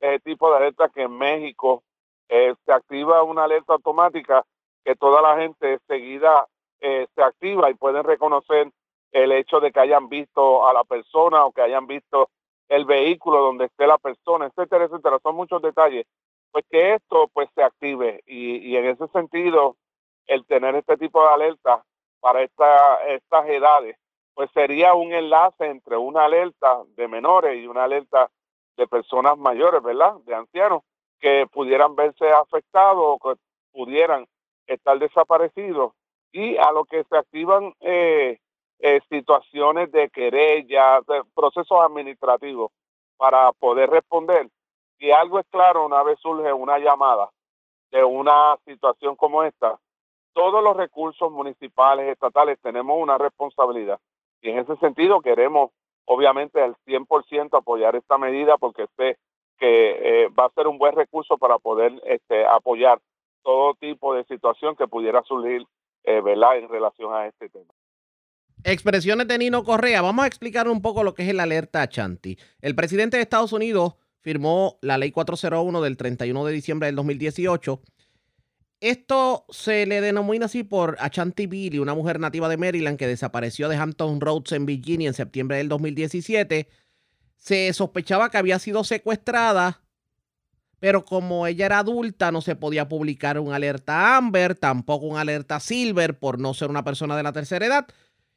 este tipo de alertas que en México eh, se activa una alerta automática que toda la gente seguida eh, se activa y pueden reconocer el hecho de que hayan visto a la persona o que hayan visto el vehículo donde esté la persona, etcétera, etcétera. Son muchos detalles. Pues que esto pues se active y, y en ese sentido el tener este tipo de alerta para esta, estas edades pues sería un enlace entre una alerta de menores y una alerta de personas mayores, ¿verdad? De ancianos que pudieran verse afectados o que pudieran estar desaparecidos y a lo que se activan eh, eh, situaciones de querella, de procesos administrativos para poder responder. Si algo es claro, una vez surge una llamada de una situación como esta, todos los recursos municipales, estatales, tenemos una responsabilidad. Y en ese sentido queremos, obviamente, al 100% apoyar esta medida porque sé que eh, va a ser un buen recurso para poder este, apoyar todo tipo de situación que pudiera surgir eh, en relación a este tema. Expresiones de Nino Correa. Vamos a explicar un poco lo que es el alerta Chanti. El presidente de Estados Unidos firmó la ley 401 del 31 de diciembre del 2018. Esto se le denomina así por Achanti Billy, una mujer nativa de Maryland que desapareció de Hampton Roads en Virginia en septiembre del 2017. Se sospechaba que había sido secuestrada, pero como ella era adulta no se podía publicar un alerta Amber, tampoco un alerta Silver por no ser una persona de la tercera edad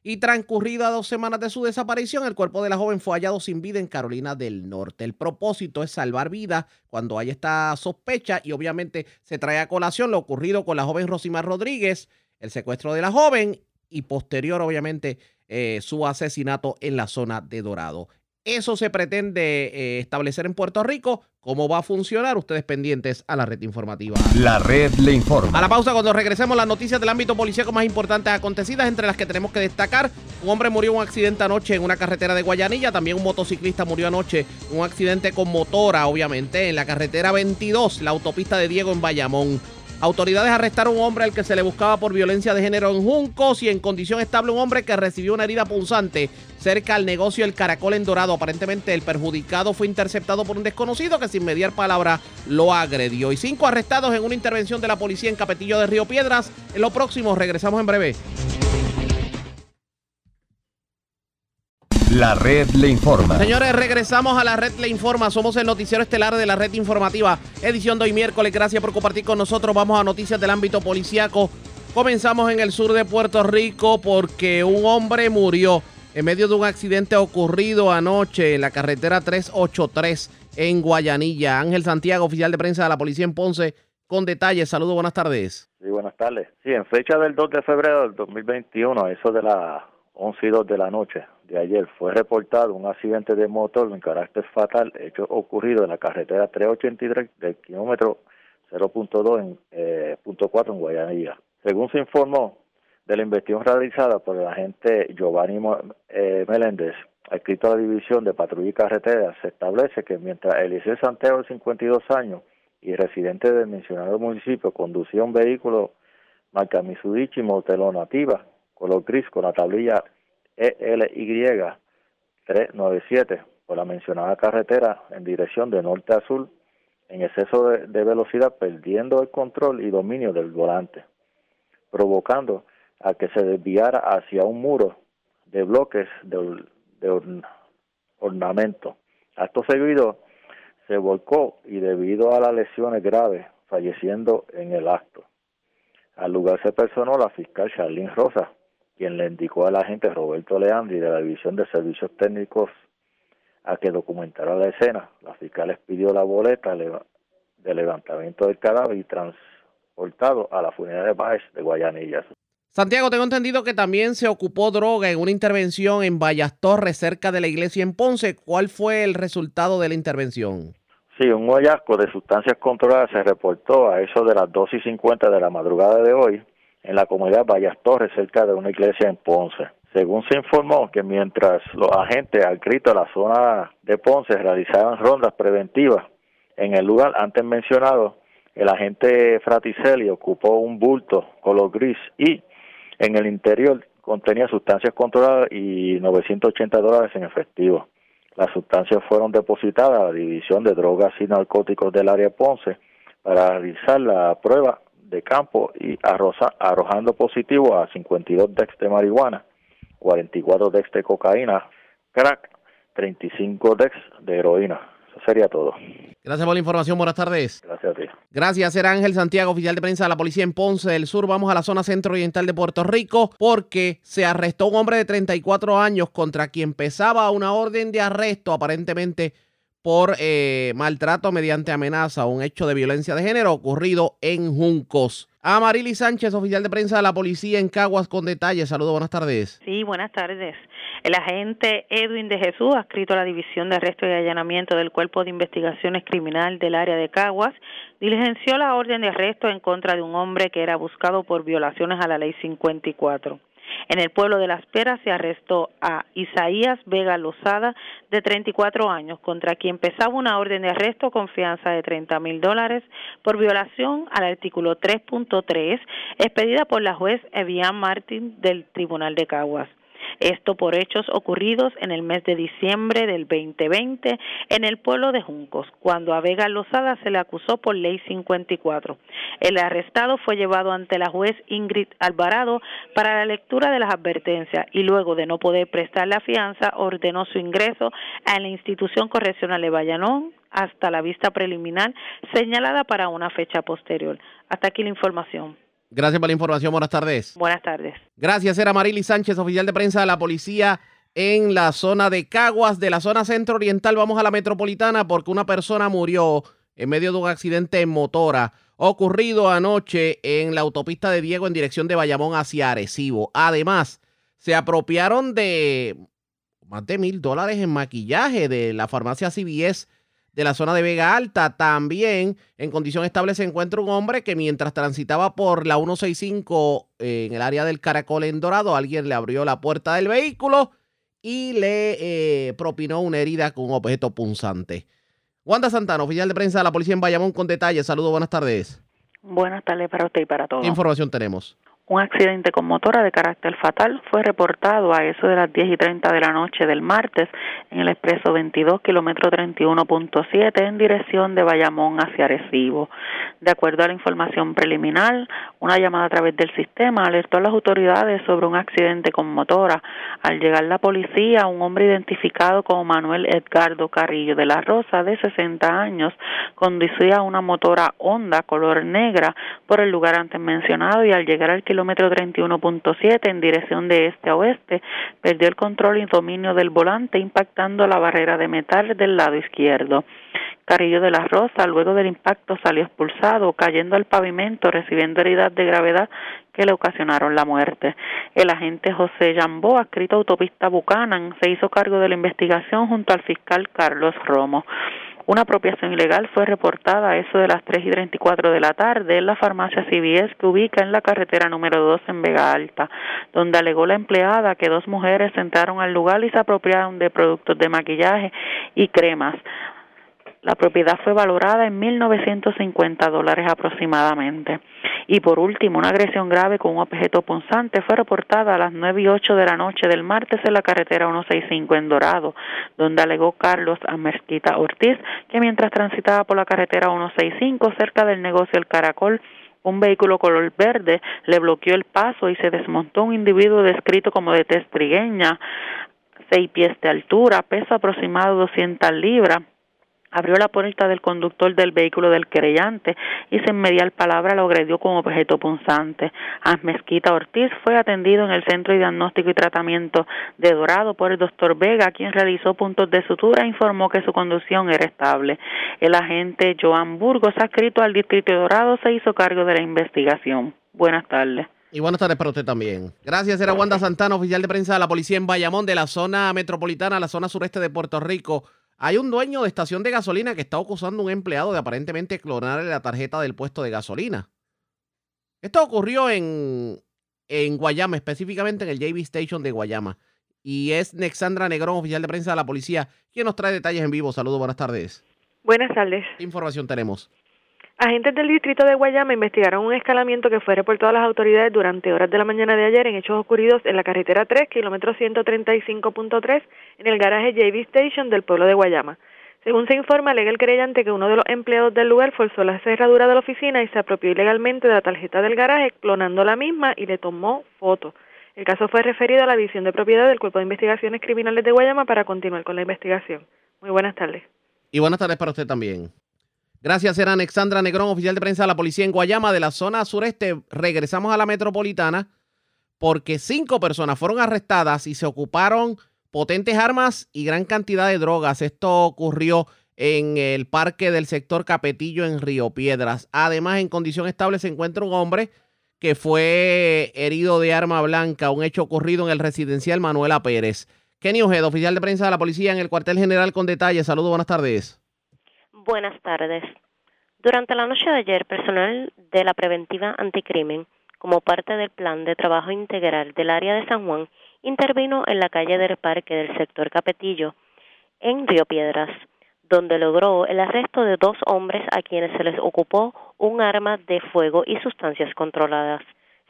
y transcurrida dos semanas de su desaparición, el cuerpo de la joven fue hallado sin vida en Carolina del Norte. El propósito es salvar vidas cuando hay esta sospecha y obviamente se trae a colación lo ocurrido con la joven Rosimar Rodríguez, el secuestro de la joven y posterior obviamente eh, su asesinato en la zona de Dorado. Eso se pretende eh, establecer en Puerto Rico. ¿Cómo va a funcionar? Ustedes pendientes a la red informativa. La red le informa. A la pausa, cuando regresemos, las noticias del ámbito policíaco más importantes acontecidas, entre las que tenemos que destacar. Un hombre murió en un accidente anoche en una carretera de Guayanilla. También un motociclista murió anoche en un accidente con motora, obviamente, en la carretera 22, la autopista de Diego en Bayamón. Autoridades arrestaron a un hombre al que se le buscaba por violencia de género en Juncos y en condición estable un hombre que recibió una herida punzante cerca al negocio El Caracol en Dorado. Aparentemente el perjudicado fue interceptado por un desconocido que sin mediar palabra lo agredió. Y cinco arrestados en una intervención de la policía en Capetillo de Río Piedras. En lo próximo regresamos en breve. La red le informa. Señores, regresamos a la red Le Informa. Somos el noticiero estelar de la red informativa. Edición de hoy miércoles. Gracias por compartir con nosotros. Vamos a noticias del ámbito policíaco. Comenzamos en el sur de Puerto Rico porque un hombre murió en medio de un accidente ocurrido anoche en la carretera 383 en Guayanilla. Ángel Santiago, oficial de prensa de la policía en Ponce, con detalles. Saludos, buenas tardes. Sí, buenas tardes. Sí, en fecha del 2 de febrero del 2021, eso de las 11 y 2 de la noche de ayer, fue reportado un accidente de motor en carácter fatal, hecho ocurrido en la carretera 383 del kilómetro 0.2 en eh, punto 4 en Guayanilla. Según se informó de la investigación realizada por el agente Giovanni eh, Meléndez, escrito a la División de Patrulla y Carreteras, se establece que mientras Eliseo Santiago, de 52 años, y residente del mencionado municipio, conducía un vehículo marca Mitsubishi Motelo Nativa, color gris con la tablilla ELY 397 por la mencionada carretera en dirección de norte a sur en exceso de, velocidad perdiendo el control y dominio del volante, provocando a que se desviara hacia un muro de bloques de, de ornamento. Acto seguido se volcó y debido a las lesiones graves falleciendo en el acto. Al lugar se personó la fiscal Charlene Rosa, quien le indicó al agente Roberto Leandri de la División de Servicios Técnicos a que documentara la escena. La fiscal pidió la boleta de levantamiento del cadáver y transportado a la funeraria de Baez de Guayanilla. Santiago, tengo entendido que también se ocupó droga en una intervención en Vallas Torres, cerca de la iglesia en Ponce. ¿Cuál fue el resultado de la intervención? Sí, un hallazgo de sustancias controladas se reportó a eso de las 2 y 50 de la madrugada de hoy en la comunidad Vallas Torres, cerca de una iglesia en Ponce. Según se informó que mientras los agentes adscritos a la zona de Ponce realizaban rondas preventivas en el lugar antes mencionado, el agente Fraticelli ocupó un bulto color gris y en el interior contenía sustancias controladas y 980 dólares en efectivo. Las sustancias fueron depositadas a la División de Drogas y Narcóticos del área Ponce para realizar la prueba de campo y arrojando positivo a 52 dex de marihuana, 44 dex de cocaína, crack, 35 dex de heroína. Eso sería todo. Gracias por la información. Buenas tardes. Gracias a ti. Gracias, era Ángel Santiago, oficial de prensa de la policía en Ponce del Sur. Vamos a la zona centro-oriental de Puerto Rico porque se arrestó un hombre de 34 años contra quien pesaba una orden de arresto aparentemente por eh, maltrato mediante amenaza, un hecho de violencia de género ocurrido en Juncos. Amarili Sánchez, oficial de prensa de la policía en Caguas, con detalles. Saludos, buenas tardes. Sí, buenas tardes. El agente Edwin de Jesús, adscrito a la División de Arresto y Allanamiento del Cuerpo de Investigaciones Criminal del área de Caguas, diligenció la orden de arresto en contra de un hombre que era buscado por violaciones a la Ley 54. En el pueblo de Las Peras se arrestó a Isaías Vega Lozada, de 34 años, contra quien pesaba una orden de arresto con fianza de 30 mil dólares por violación al artículo 3.3 expedida por la juez Evian Martín del Tribunal de Caguas. Esto por hechos ocurridos en el mes de diciembre del 2020 en el pueblo de Juncos, cuando a Vega Lozada se le acusó por ley 54. El arrestado fue llevado ante la juez Ingrid Alvarado para la lectura de las advertencias y luego de no poder prestar la fianza ordenó su ingreso a la institución correccional de Vallanón hasta la vista preliminar señalada para una fecha posterior. Hasta aquí la información. Gracias por la información. Buenas tardes. Buenas tardes. Gracias. Era Marily Sánchez, oficial de prensa de la policía en la zona de Caguas, de la zona centro oriental. Vamos a la metropolitana porque una persona murió en medio de un accidente en motora ocurrido anoche en la autopista de Diego en dirección de Bayamón hacia Arecibo. Además, se apropiaron de más de mil dólares en maquillaje de la farmacia CBS de la zona de Vega Alta. También en condición estable se encuentra un hombre que mientras transitaba por la 165 eh, en el área del Caracol en Dorado, alguien le abrió la puerta del vehículo y le eh, propinó una herida con un objeto punzante. Wanda Santana, oficial de prensa de la policía en Bayamón, con detalles. Saludos, buenas tardes. Buenas tardes para usted y para todos. ¿Qué información tenemos? Un accidente con motora de carácter fatal fue reportado a eso de las 10 y 30 de la noche del martes en el expreso 22, kilómetro 31.7, en dirección de Bayamón hacia Arecibo. De acuerdo a la información preliminar, una llamada a través del sistema alertó a las autoridades sobre un accidente con motora. Al llegar la policía, un hombre identificado como Manuel Edgardo Carrillo de la Rosa, de 60 años, conducía una motora Honda color negra por el lugar antes mencionado y al llegar al kilómetro 31.7 en dirección de este a oeste, perdió el control y dominio del volante impactando la barrera de metal del lado izquierdo. Carrillo de la Rosa, luego del impacto, salió expulsado, cayendo al pavimento, recibiendo heridas de gravedad que le ocasionaron la muerte. El agente José Jambó, adscrito a autopista Buchanan, se hizo cargo de la investigación junto al fiscal Carlos Romo. Una apropiación ilegal fue reportada a eso de las 3 y 34 de la tarde en la farmacia CBS que ubica en la carretera número 2 en Vega Alta, donde alegó la empleada que dos mujeres entraron al lugar y se apropiaron de productos de maquillaje y cremas. La propiedad fue valorada en 1.950 dólares aproximadamente. Y por último, una agresión grave con un objeto punzante fue reportada a las 9 y 8 de la noche del martes en la carretera 165 en Dorado, donde alegó Carlos Amerquita Ortiz que mientras transitaba por la carretera 165 cerca del negocio El Caracol, un vehículo color verde le bloqueó el paso y se desmontó un individuo descrito como de testrigueña, seis pies de altura, peso aproximado 200 libras, abrió la puerta del conductor del vehículo del querellante y sin mediar palabra lo agredió con objeto punzante. Mezquita Ortiz fue atendido en el Centro de Diagnóstico y Tratamiento de Dorado por el doctor Vega, quien realizó puntos de sutura e informó que su conducción era estable. El agente Joan Burgos, adscrito al Distrito de Dorado, se hizo cargo de la investigación. Buenas tardes. Y buenas tardes para usted también. Gracias, era Wanda Santana, oficial de prensa de la policía en Bayamón, de la zona metropolitana, la zona sureste de Puerto Rico. Hay un dueño de estación de gasolina que está acusando a un empleado de aparentemente clonarle la tarjeta del puesto de gasolina. Esto ocurrió en en Guayama, específicamente en el JB Station de Guayama. Y es Nexandra Negrón, oficial de prensa de la policía, quien nos trae detalles en vivo. Saludos, buenas tardes. Buenas tardes. ¿Qué información tenemos? Agentes del distrito de Guayama investigaron un escalamiento que fue reportado a las autoridades durante horas de la mañana de ayer en hechos ocurridos en la carretera 3, kilómetro 135.3, en el garaje JB Station del pueblo de Guayama. Según se informa, alega el creyente que uno de los empleados del lugar forzó la cerradura de la oficina y se apropió ilegalmente de la tarjeta del garaje, clonando la misma y le tomó foto. El caso fue referido a la División de Propiedad del Cuerpo de Investigaciones Criminales de Guayama para continuar con la investigación. Muy buenas tardes. Y buenas tardes para usted también. Gracias, era Alexandra Negrón, oficial de prensa de la policía en Guayama de la zona sureste. Regresamos a la metropolitana porque cinco personas fueron arrestadas y se ocuparon potentes armas y gran cantidad de drogas. Esto ocurrió en el parque del sector Capetillo en Río Piedras. Además, en condición estable se encuentra un hombre que fue herido de arma blanca, un hecho ocurrido en el residencial Manuela Pérez. Kenny Ojeda, oficial de prensa de la policía en el cuartel general con detalles. Saludos, buenas tardes. Buenas tardes. Durante la noche de ayer, personal de la preventiva anticrimen, como parte del plan de trabajo integral del área de San Juan, intervino en la calle del parque del sector Capetillo, en Río Piedras, donde logró el arresto de dos hombres a quienes se les ocupó un arma de fuego y sustancias controladas.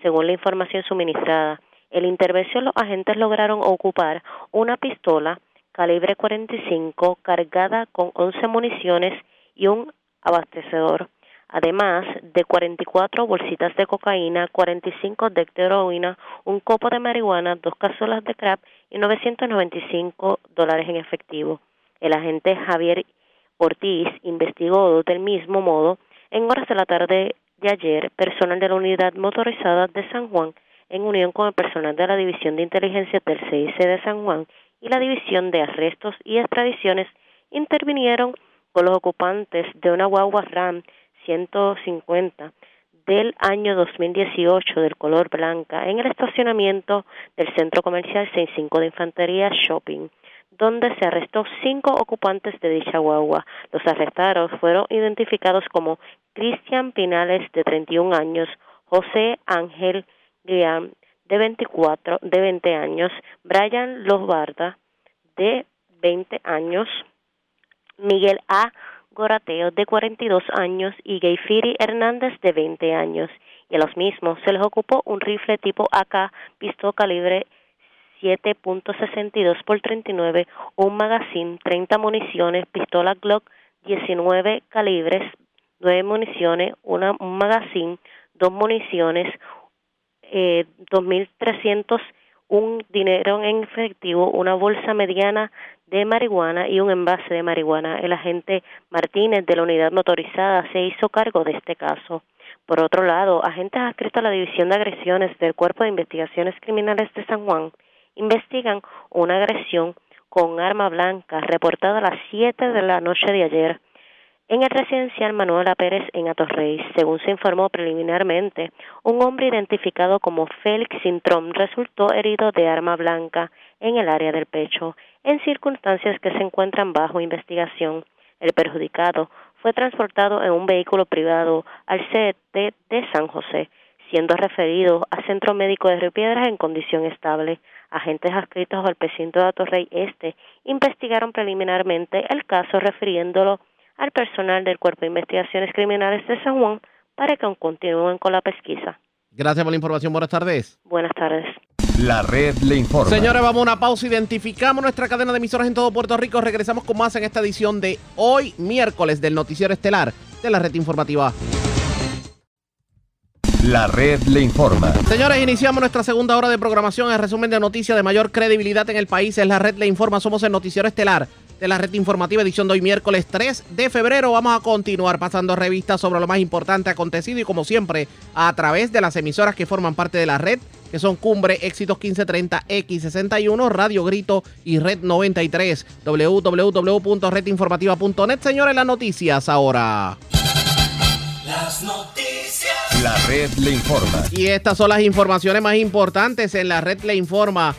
Según la información suministrada, en la intervención los agentes lograron ocupar una pistola calibre 45 cargada con 11 municiones y un abastecedor, además de 44 bolsitas de cocaína, 45 de heroína, un copo de marihuana, dos cápsulas de crack y 995 dólares en efectivo. El agente Javier Ortiz investigó del mismo modo en horas de la tarde de ayer personal de la unidad motorizada de San Juan en unión con el personal de la División de Inteligencia del CIC de San Juan y la División de Arrestos y Extradiciones intervinieron con los ocupantes de una guagua RAM 150 del año 2018 del color blanca en el estacionamiento del Centro Comercial 65 de Infantería Shopping, donde se arrestó cinco ocupantes de dicha guagua. Los arrestados fueron identificados como Cristian Pinales, de 31 años, José Ángel Guillán, de 24, de 20 años, Brian Losbarda, de 20 años, Miguel A. Gorateo, de 42 años, y Gayfiri Hernández, de 20 años. Y a los mismos se les ocupó un rifle tipo AK, pistola calibre 7.62 por 39, un magazine, 30 municiones, pistola Glock 19 calibres, 9 municiones, una, un magazine, dos municiones, eh, 2.300, un dinero en efectivo, una bolsa mediana de marihuana y un envase de marihuana. El agente Martínez de la unidad motorizada se hizo cargo de este caso. Por otro lado, agentes adscritos a la División de Agresiones del Cuerpo de Investigaciones Criminales de San Juan investigan una agresión con arma blanca reportada a las 7 de la noche de ayer en el residencial Manuela Pérez en Atorrey. Según se informó preliminarmente, un hombre identificado como Félix Sintrom resultó herido de arma blanca en el área del pecho, en circunstancias que se encuentran bajo investigación. El perjudicado fue transportado en un vehículo privado al CET de San José, siendo referido al Centro Médico de Río Piedras en condición estable. Agentes adscritos al precinto de Atorrey Este investigaron preliminarmente el caso refiriéndolo al personal del Cuerpo de Investigaciones Criminales de San Juan para que continúen con la pesquisa. Gracias por la información. Buenas tardes. Buenas tardes. La red le informa. Señores, vamos a una pausa. Identificamos nuestra cadena de emisoras en todo Puerto Rico. Regresamos con más en esta edición de hoy, miércoles, del Noticiero Estelar de la Red Informativa. La red le informa. Señores, iniciamos nuestra segunda hora de programación. El resumen de noticias de mayor credibilidad en el país es la red le informa. Somos el Noticiero Estelar de la red informativa edición de hoy miércoles 3 de febrero. Vamos a continuar pasando revistas sobre lo más importante acontecido y como siempre a través de las emisoras que forman parte de la red que son Cumbre, Éxitos 1530, X61, Radio Grito y Red 93, www.redinformativa.net. Señores, las noticias ahora. Las noticias. La red le informa. Y estas son las informaciones más importantes en la red le informa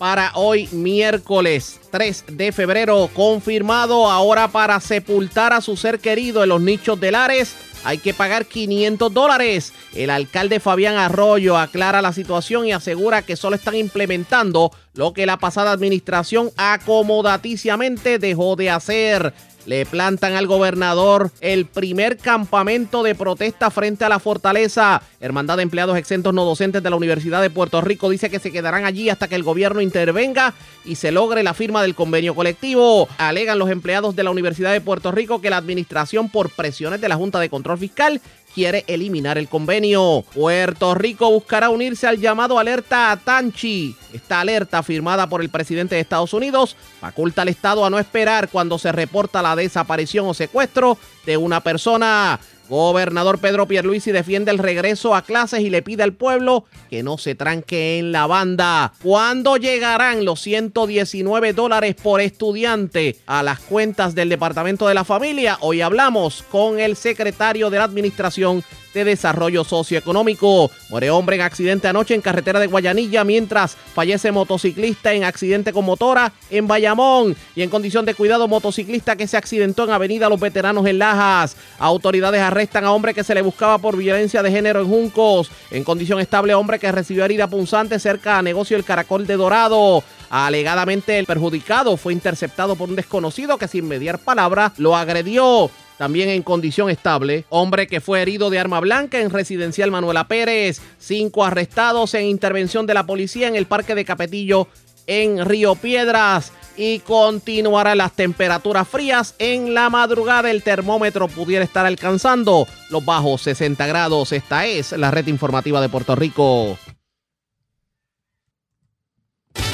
para hoy miércoles 3 de febrero. Confirmado ahora para sepultar a su ser querido en los nichos de Lares. hay que pagar 500 dólares. El alcalde Fabián Arroyo aclara la situación y asegura que solo están implementando lo que la pasada administración acomodaticiamente dejó de hacer le plantan al gobernador el primer campamento de protesta frente a la fortaleza. Hermandad de Empleados Exentos No Docentes de la Universidad de Puerto Rico dice que se quedarán allí hasta que el gobierno intervenga y se logre la firma del convenio colectivo. Alegan los empleados de la Universidad de Puerto Rico que la administración por presiones de la Junta de Control Fiscal quiere eliminar el convenio. Puerto Rico buscará unirse al llamado alerta Tanchi. Esta alerta, firmada por el presidente de Estados Unidos, faculta al Estado a no esperar cuando se reporta la desaparición o secuestro de una persona. Gobernador Pedro Pierluisi defiende el regreso a clases y le pide al pueblo que no se tranque en la banda. ¿Cuándo llegarán los 119 dólares por estudiante a las cuentas del Departamento de la Familia? Hoy hablamos con el secretario de la Administración de Desarrollo Socioeconómico. Muere hombre en accidente anoche en carretera de Guayanilla mientras fallece motociclista en accidente con motora en Bayamón y en condición de cuidado motociclista que se accidentó en Avenida Los Veteranos en Lajas. Autoridades arrestan a hombre que se le buscaba por violencia de género en Juncos. En condición estable hombre que recibió herida punzante cerca a negocio El Caracol de Dorado. Alegadamente el perjudicado fue interceptado por un desconocido que sin mediar palabra lo agredió también en condición estable. Hombre que fue herido de arma blanca en residencial Manuela Pérez. Cinco arrestados en intervención de la policía en el Parque de Capetillo en Río Piedras. Y continuarán las temperaturas frías. En la madrugada el termómetro pudiera estar alcanzando los bajos 60 grados. Esta es la red informativa de Puerto Rico.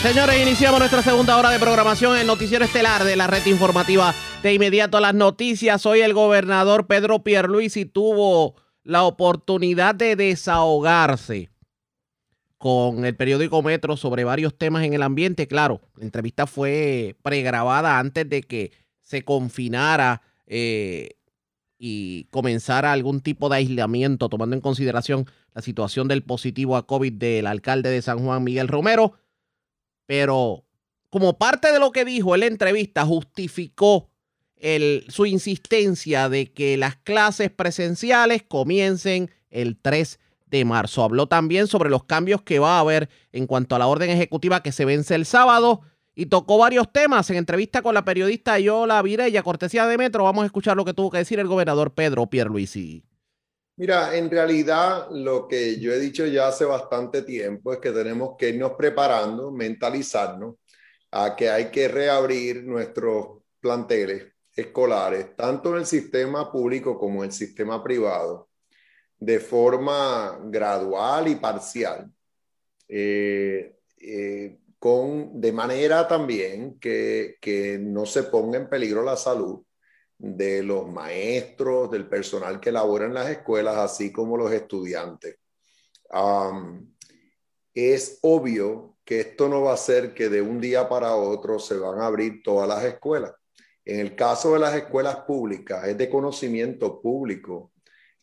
Señores, iniciamos nuestra segunda hora de programación en Noticiero Estelar de la red informativa. De inmediato a las noticias, hoy el gobernador Pedro Pierluisi tuvo la oportunidad de desahogarse con el periódico Metro sobre varios temas en el ambiente. Claro, la entrevista fue pregrabada antes de que se confinara eh, y comenzara algún tipo de aislamiento, tomando en consideración la situación del positivo a COVID del alcalde de San Juan, Miguel Romero pero como parte de lo que dijo en la entrevista, justificó el, su insistencia de que las clases presenciales comiencen el 3 de marzo. Habló también sobre los cambios que va a haber en cuanto a la orden ejecutiva que se vence el sábado y tocó varios temas en entrevista con la periodista Yola Virella, cortesía de Metro. Vamos a escuchar lo que tuvo que decir el gobernador Pedro Pierluisi. Mira, en realidad lo que yo he dicho ya hace bastante tiempo es que tenemos que irnos preparando, mentalizarnos a que hay que reabrir nuestros planteles escolares, tanto en el sistema público como en el sistema privado, de forma gradual y parcial, eh, eh, con, de manera también que, que no se ponga en peligro la salud de los maestros, del personal que labora en las escuelas, así como los estudiantes. es obvio que esto no va a ser que de un día para otro se van a abrir todas las escuelas. En el caso de las escuelas públicas, es de conocimiento público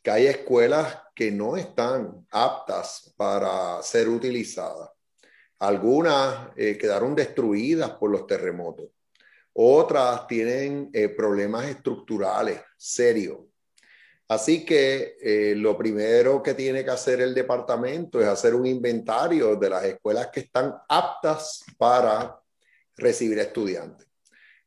que hay escuelas que no están aptas para ser utilizadas. Algunas eh, quedaron destruidas por los terremotos. Otras tienen eh, problemas estructurales serios. Así que eh, lo primero que tiene que hacer el departamento es hacer un inventario de las escuelas que están aptas para recibir estudiantes.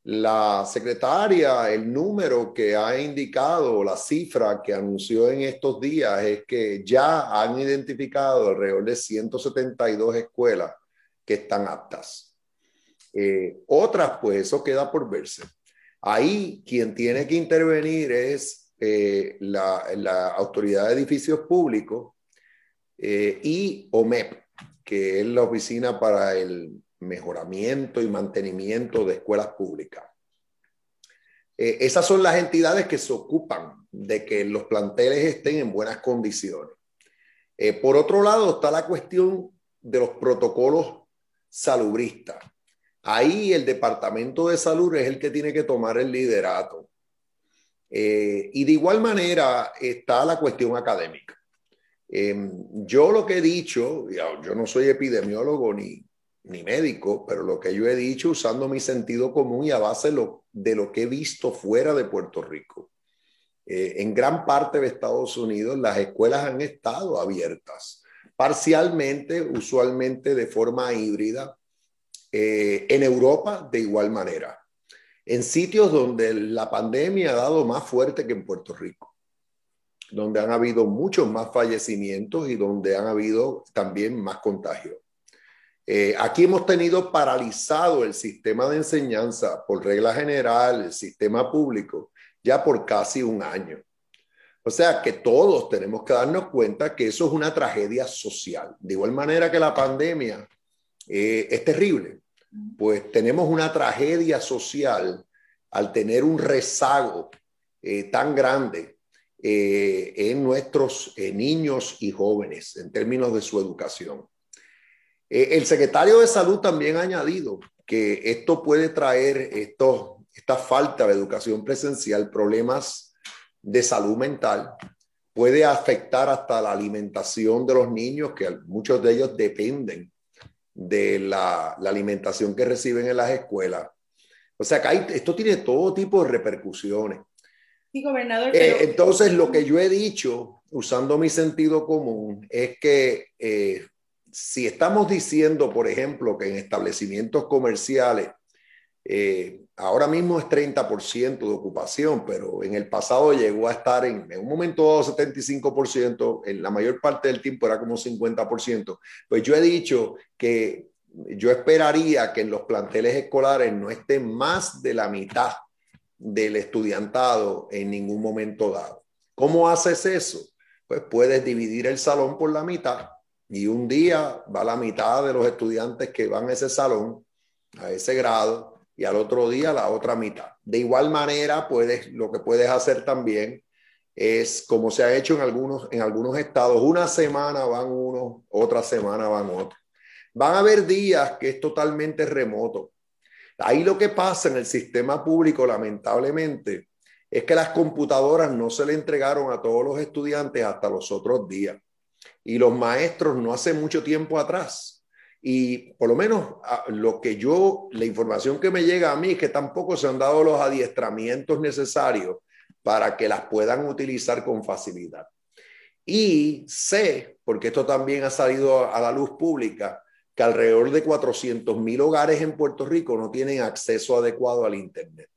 La secretaria, el número que ha indicado, la cifra que anunció en estos días es que ya han identificado alrededor de 172 escuelas que están aptas. Eh, otras, pues eso queda por verse. Ahí quien tiene que intervenir es eh, la, Autoridad de Edificios Públicos eh, y OMEP, que es la Oficina para el Mejoramiento y Mantenimiento de Escuelas Públicas. esas son las entidades que se ocupan de que los planteles estén en buenas condiciones. por otro lado está la cuestión de los protocolos salubristas. Ahí el Departamento de Salud es el que tiene que tomar el liderato. Eh, y de igual manera está la cuestión académica. Em, yo lo que he dicho, yo no soy epidemiólogo ni, ni médico, pero lo que yo he dicho usando mi sentido común y a base de lo que he visto fuera de Puerto Rico, eh, en gran parte de Estados Unidos las escuelas han estado abiertas, parcialmente, usualmente de forma híbrida, eh, en Europa de igual manera, en sitios donde la pandemia ha dado más fuerte que en Puerto Rico, donde han habido muchos más fallecimientos y donde han habido también más contagios. Eh, aquí hemos tenido paralizado el sistema de enseñanza por regla general, el sistema público, ya por casi un año. O sea que todos tenemos que darnos cuenta que eso es una tragedia social. De igual manera que la pandemia eh, es terrible, pues tenemos una tragedia social al tener un rezago eh, tan grande en nuestros niños y jóvenes en términos de su educación. Eh, el secretario de Salud también ha añadido que esto puede traer esta falta de educación presencial, problemas de salud mental, puede afectar hasta la alimentación de los niños, que muchos de ellos dependen de la, alimentación que reciben en las escuelas. O sea, que esto tiene todo tipo de repercusiones. Sí, gobernador. Eh, entonces, lo que yo he dicho, usando mi sentido común, es que eh, si estamos diciendo, por ejemplo, que en establecimientos comerciales eh, ahora mismo es 30% de ocupación, pero en el pasado llegó a estar en, en un momento dado 75%, en la mayor parte del tiempo era como 50%, pues yo he dicho que yo esperaría que en los planteles escolares no esté más de la mitad del estudiantado en ningún momento dado. ¿Cómo haces eso? Pues puedes dividir el salón por la mitad y un día va la mitad de los estudiantes que van a ese salón, a ese grado, y al otro día la otra mitad. De igual manera, puedes, lo que puedes hacer también es, como se ha hecho en algunos, en algunos estados, una semana van unos, otra semana van otros. Van a haber días que es totalmente remoto. Ahí lo que pasa en el sistema público, lamentablemente, es que las computadoras no se le entregaron a todos los estudiantes hasta los otros días y los maestros no hace mucho tiempo atrás. Y por lo menos lo que yo, la información que me llega a mí es que tampoco se han dado los adiestramientos necesarios para que las puedan utilizar con facilidad. Y sé, porque esto también ha salido a la luz pública, que alrededor de 400 mil hogares en Puerto Rico no tienen acceso adecuado al Internet.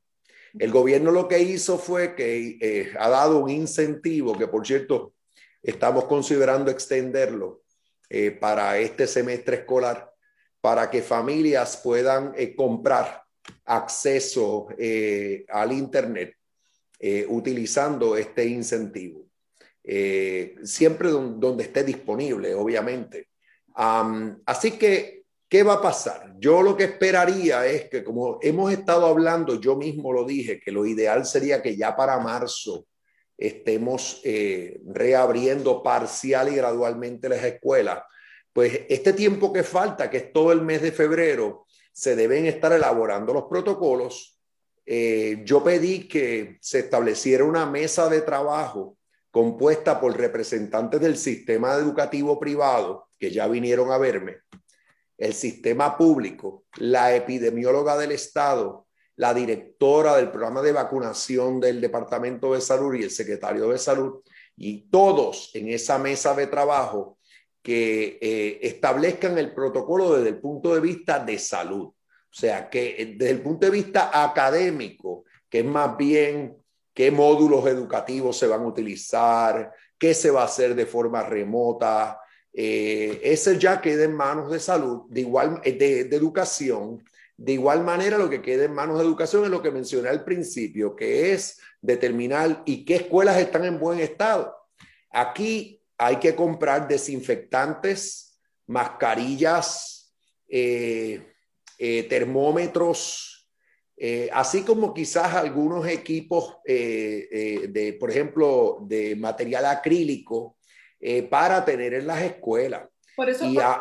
El gobierno lo que hizo fue que eh, ha dado un incentivo, que por cierto, Estamos considerando extenderlo eh, para este semestre escolar para que familias puedan eh, comprar acceso eh, al Internet utilizando este incentivo. siempre donde esté disponible, obviamente. así que, ¿qué va a pasar? Yo lo que esperaría es que, como hemos estado hablando, yo mismo lo dije, que lo ideal sería que ya para marzo estemos eh, reabriendo parcial y gradualmente las escuelas, pues este tiempo que falta, que es todo el mes de febrero, se deben estar elaborando los protocolos. Eh, yo pedí que se estableciera una mesa de trabajo compuesta por representantes del sistema educativo privado, que ya vinieron a verme, el sistema público, la epidemióloga del Estado, la directora del programa de vacunación del Departamento de Salud y el secretario de Salud, y todos en esa mesa de trabajo que eh, establezcan el protocolo desde el punto de vista de salud. O sea, que eh, desde el punto de vista académico, que es más bien qué módulos educativos se van a utilizar, qué se va a hacer de forma remota, eh, ese ya queda en manos de salud, de igual de, de educación, de igual manera, lo que queda en manos de educación es lo que mencioné al principio, que es determinar y qué escuelas están en buen estado. Aquí hay que comprar desinfectantes, mascarillas, eh, eh, termómetros, eh, así como quizás algunos equipos de, por ejemplo, de material acrílico para tener en las escuelas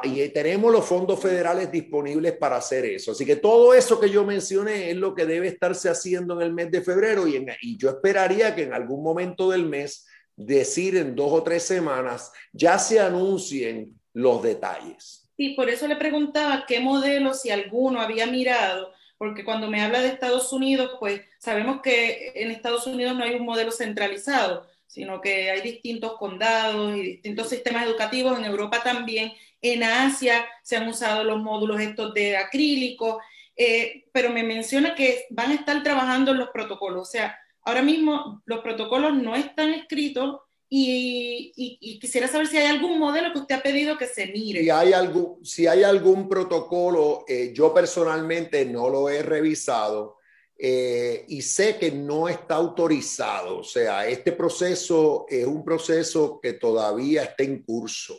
y, tenemos los fondos federales disponibles para hacer eso. Así que todo eso que yo mencioné es lo que debe estarse haciendo en el mes de febrero y, y yo esperaría que en algún momento del mes, decir en dos o tres semanas, ya se anuncien los detalles. Sí, por eso le preguntaba qué modelo, si alguno había mirado, porque cuando me habla de Estados Unidos, pues sabemos que en Estados Unidos no hay un modelo centralizado, sino que hay distintos condados y distintos sistemas educativos. En Europa también, en Asia se han usado los módulos estos de acrílico, eh, pero me menciona que van a estar trabajando en los protocolos. O sea, ahora mismo los protocolos no están escritos y, quisiera saber si hay algún modelo que usted ha pedido que se mire. Si hay algún, si hay algún protocolo, eh, yo personalmente no lo he revisado eh, y sé que no está autorizado. O sea, este proceso es un proceso que todavía está en curso.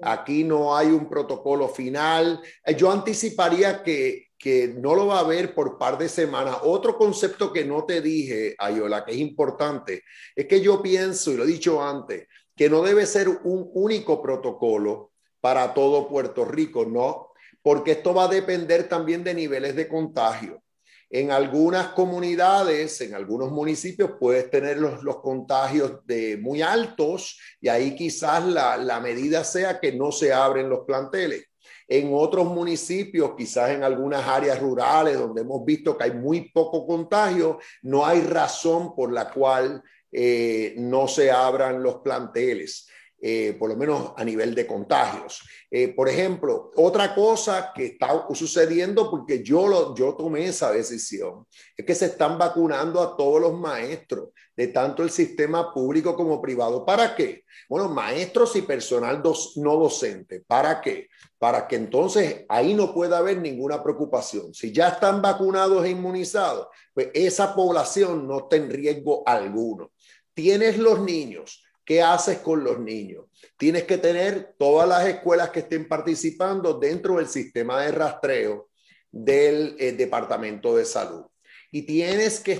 Aquí no hay un protocolo final. Eh, yo anticiparía que, que no lo va a ver por par de semanas. Otro concepto que no te dije, Ayola, que es importante, es que yo pienso, y lo he dicho antes, que no debe ser un único protocolo para todo Puerto Rico, no, porque esto va a depender también de niveles de contagio. En algunas comunidades, en algunos municipios, puedes tener los, los contagios de muy altos y ahí quizás la, la medida sea que no se abren los planteles. En otros municipios, quizás en algunas áreas rurales donde hemos visto que hay muy poco contagio, no hay razón por la cual eh, no se abran los planteles. Eh, por lo menos a nivel de contagios. Eh, por ejemplo, otra cosa que está sucediendo, porque yo, lo, yo tomé esa decisión, es que se están vacunando a todos los maestros de tanto el sistema público como privado. ¿Para qué? Bueno, maestros y personal no docente. ¿Para qué? Para que entonces ahí no pueda haber ninguna preocupación. Si ya están vacunados e inmunizados, pues esa población no está en riesgo alguno. Tienes los niños ¿Qué haces con los niños? Tienes que tener todas las escuelas que estén participando dentro del sistema de rastreo del eh, Departamento de Salud. Y tienes que,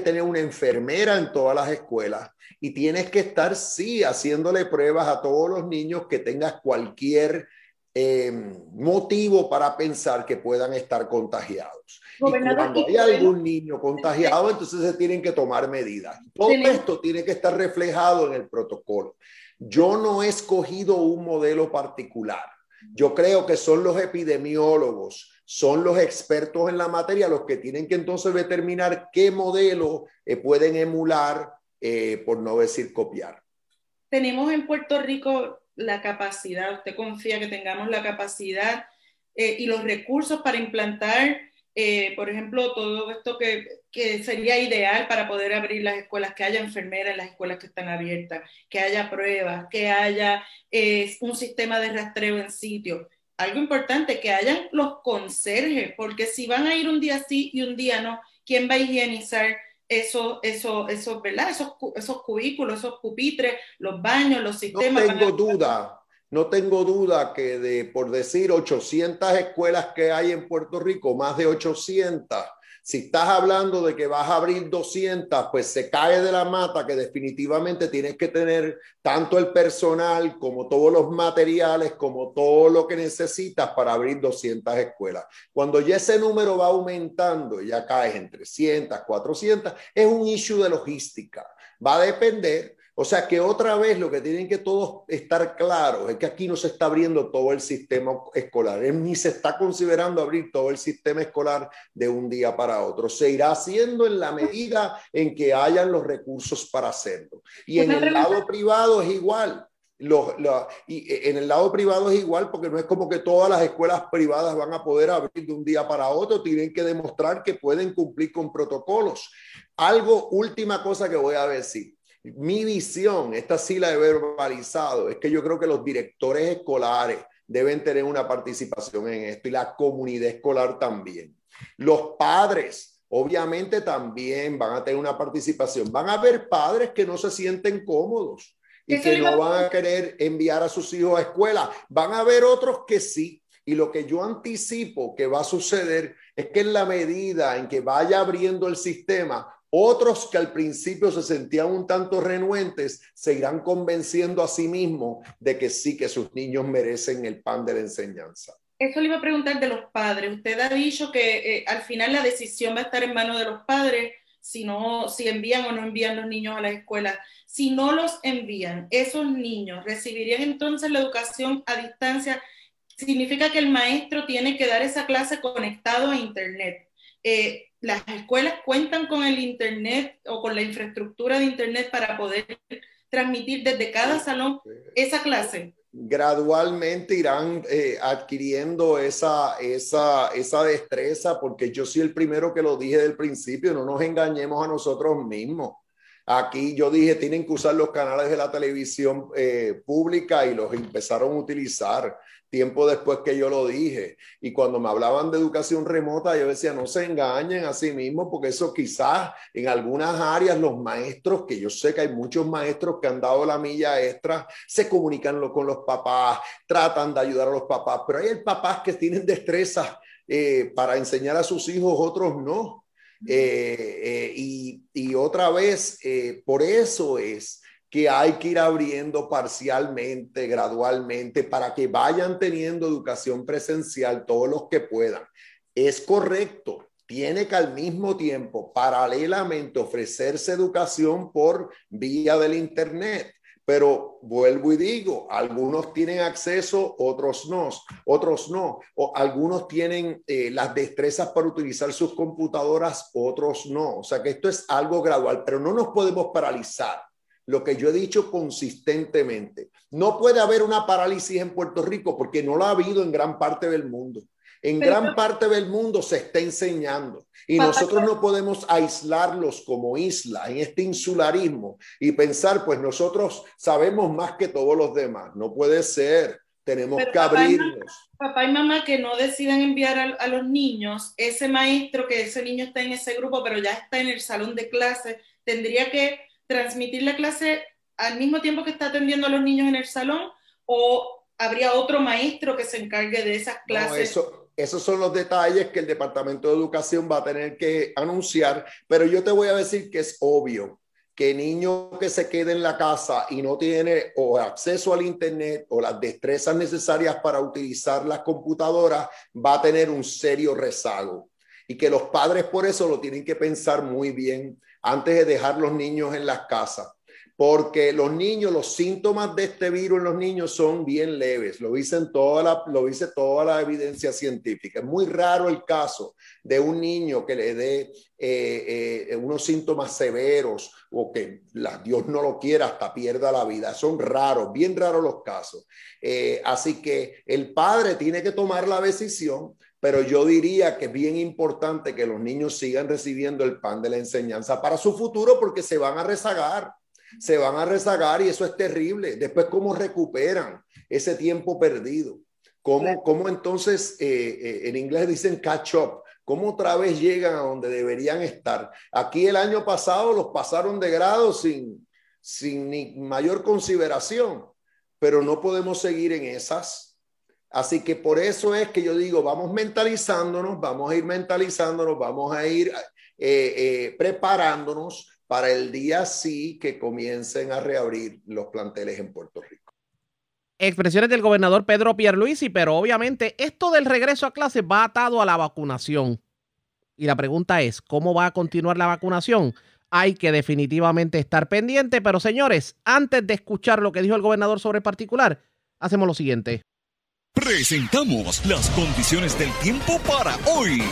tener una enfermera en todas las escuelas y tienes que estar, sí, haciéndole pruebas a todos los niños que tengas cualquier eh, motivo para pensar que puedan estar contagiados. Y cuando hay algún niño contagiado, entonces se tienen que tomar medidas. Todo esto tiene que estar reflejado en el protocolo. Yo no he escogido un modelo particular. Yo creo que son los epidemiólogos, son los expertos en la materia los que tienen que entonces determinar qué modelo eh, pueden emular, eh, por no decir copiar. Tenemos en Puerto Rico la capacidad, usted confía que tengamos la capacidad eh, y los recursos para implantar, eh, por ejemplo, todo esto que, que, sería ideal para poder abrir las escuelas, que haya enfermeras en las escuelas que están abiertas, que haya pruebas, que haya eh, un sistema de rastreo en sitio. Algo importante, que hayan los conserjes, porque si van a ir un día sí y un día no, ¿quién va a higienizar? esos, eso, eso, ¿verdad? Esos, esos cubículos, esos pupitres, los baños, los sistemas. No tengo duda, no tengo duda que de, por decir, 800 escuelas que hay en Puerto Rico, más de 800, si estás hablando de que vas a abrir 200, pues se cae de la mata que definitivamente tienes que tener tanto el personal como todos los materiales, como todo lo que necesitas para abrir 200 escuelas. Cuando ya ese número va aumentando, ya caes en 300, 400, es un issue de logística. Va a depender o sea que otra vez lo que tienen que todos estar claros es que aquí no se está abriendo todo el sistema escolar, ni se está considerando abrir todo el sistema escolar de un día para otro. Se irá haciendo en la medida en que hayan los recursos para hacerlo. Y en el lado privado es igual. y en el lado privado es igual porque no es como que todas las escuelas privadas van a poder abrir de un día para otro, tienen que demostrar que pueden cumplir con protocolos. Algo, última cosa que voy a decir mi visión, esta sí la he verbalizado, es que yo creo que los directores escolares deben tener una participación en esto y la comunidad escolar también. Los padres, obviamente, también van a tener una participación. Van a haber padres que no se sienten cómodos y que no van a querer enviar a sus hijos a escuela. Van a haber otros que sí. Y lo que yo anticipo que va a suceder es que en la medida en que vaya abriendo el sistema, otros que al principio se sentían un tanto renuentes se irán convenciendo a sí mismos de que sí, que sus niños merecen el pan de la enseñanza. Eso le iba a preguntar de los padres. Usted ha dicho que eh, al final la decisión va a estar en manos de los padres si no, si envían o no envían los niños a la escuela. Si no los envían, esos niños recibirían entonces la educación a distancia. Significa que el maestro tiene que dar esa clase conectado a internet eh, las escuelas cuentan con el Internet o con la infraestructura de Internet para poder transmitir desde cada salón esa clase. Gradualmente irán eh, adquiriendo esa, esa, esa destreza, porque yo soy el primero que lo dije del principio, no nos engañemos a nosotros mismos. Aquí yo dije, tienen que usar los canales de la televisión eh, pública y los empezaron a utilizar tiempo después que yo lo dije. Y cuando me hablaban de educación remota, yo decía, no se engañen a sí mismos, porque eso quizás en algunas áreas los maestros, que yo sé que hay muchos maestros que han dado la milla extra, se comunican con los papás, tratan de ayudar a los papás, pero hay papás que tienen destrezas eh, para enseñar a sus hijos, otros no. Eh, eh, y, y, otra vez, por eso es que hay que ir abriendo parcialmente, gradualmente, para que vayan teniendo educación presencial todos los que puedan. Es correcto, tiene que al mismo tiempo, paralelamente, ofrecerse educación por vía del Internet. Pero vuelvo y digo, algunos tienen acceso, otros no, otros no. O algunos tienen eh, las destrezas para utilizar sus computadoras, otros no. O sea que esto es algo gradual, pero no nos podemos paralizar lo que yo he dicho consistentemente. No puede haber una parálisis en Puerto Rico porque no la ha habido en gran parte del mundo. En gran parte del mundo se está enseñando y nosotros no podemos aislarlos como isla en este insularismo y pensar, pues nosotros sabemos más que todos los demás. No puede ser. Tenemos que abrirnos. Papá y, mamá que no deciden enviar a, a, los niños, ese maestro que ese niño está en ese grupo, pero ya está en el salón de clase, tendría que transmitir la clase al mismo tiempo que está atendiendo a los niños en el salón o habría otro maestro que se encargue de esas clases? eso, esos son los detalles que el Departamento de Educación va a tener que anunciar, pero yo te voy a decir que es obvio que niño que se quede en la casa y no tiene o acceso al internet o las destrezas necesarias para utilizar las computadoras va a tener un serio rezago y que los padres por eso lo tienen que pensar muy bien antes de dejar los niños en las casas. Porque los niños, los síntomas de este virus en los niños son bien leves. Lo dice, toda la, lo dice toda la evidencia científica. Es muy raro el caso de un niño que le dé eh, eh, unos síntomas severos o que la, Dios no lo quiera hasta pierda la vida. Son raros, bien raros los casos. Eh, así que el padre tiene que tomar la decisión pero yo diría que es bien importante que los niños sigan recibiendo el pan de la enseñanza para su futuro porque se van a rezagar, se van a rezagar y eso es terrible. Después, ¿cómo recuperan ese tiempo perdido? ¿Cómo, cómo entonces, eh, eh, en inglés dicen catch up? ¿Cómo otra vez llegan a donde deberían estar? Aquí el año pasado los pasaron de grado sin, sin ni mayor consideración, pero no podemos seguir en esas Así que por eso es que yo digo, vamos mentalizándonos, vamos a ir mentalizándonos, vamos a ir eh, eh, preparándonos para el día sí que comiencen a reabrir los planteles en Puerto Rico. Expresiones del gobernador Pedro Pierluisi, pero obviamente esto del regreso a clases va atado a la vacunación. Y la pregunta es, ¿cómo va a continuar la vacunación? Hay que definitivamente estar pendiente, pero señores, antes de escuchar lo que dijo el gobernador sobre particular, hacemos lo siguiente. Presentamos las condiciones del tiempo para hoy.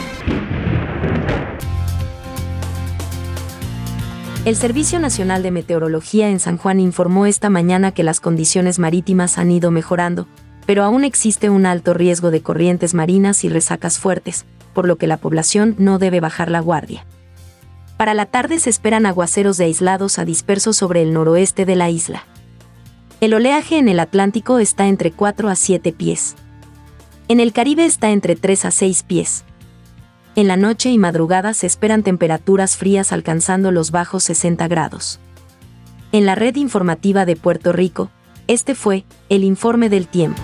El Servicio Nacional de Meteorología en San Juan informó esta mañana que las condiciones marítimas han ido mejorando, pero aún existe un alto riesgo de corrientes marinas y resacas fuertes, por lo que la población no debe bajar la guardia. Para la tarde se esperan aguaceros de aislados a dispersos sobre el noroeste de la isla. El oleaje en el Atlántico está entre 4 a 7 pies. En el Caribe está entre 3 a 6 pies. En la noche y madrugada se esperan temperaturas frías alcanzando los bajos 60 grados. En la red informativa de Puerto Rico, este fue el informe del tiempo.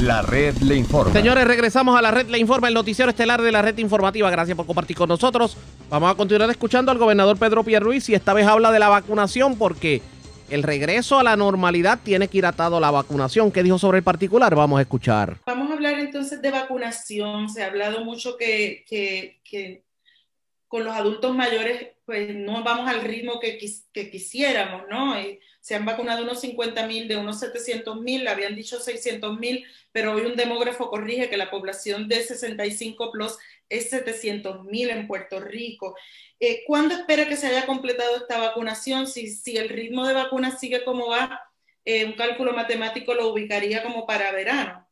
La red le informa. Señores, regresamos a la red le informa, el noticiero estelar de la red informativa. Gracias por compartir con nosotros. Vamos a continuar escuchando al gobernador Pedro Pierruiz y esta vez habla de la vacunación porque el regreso a la normalidad tiene que ir atado a la vacunación. ¿Qué dijo sobre el particular? Vamos a escuchar. Vamos a hablar entonces de vacunación. Se ha hablado mucho que, con los adultos mayores pues no vamos al ritmo que, que quisiéramos, ¿no? se han vacunado unos 50 mil, de unos 700 mil, habían dicho 600 mil, pero hoy un demógrafo corrige que la población de 65 plus es 700 mil en Puerto Rico. Eh, ¿Cuándo espera que se haya completado esta vacunación? Si, si el ritmo de vacunas sigue como va, eh, un cálculo matemático lo ubicaría como para verano.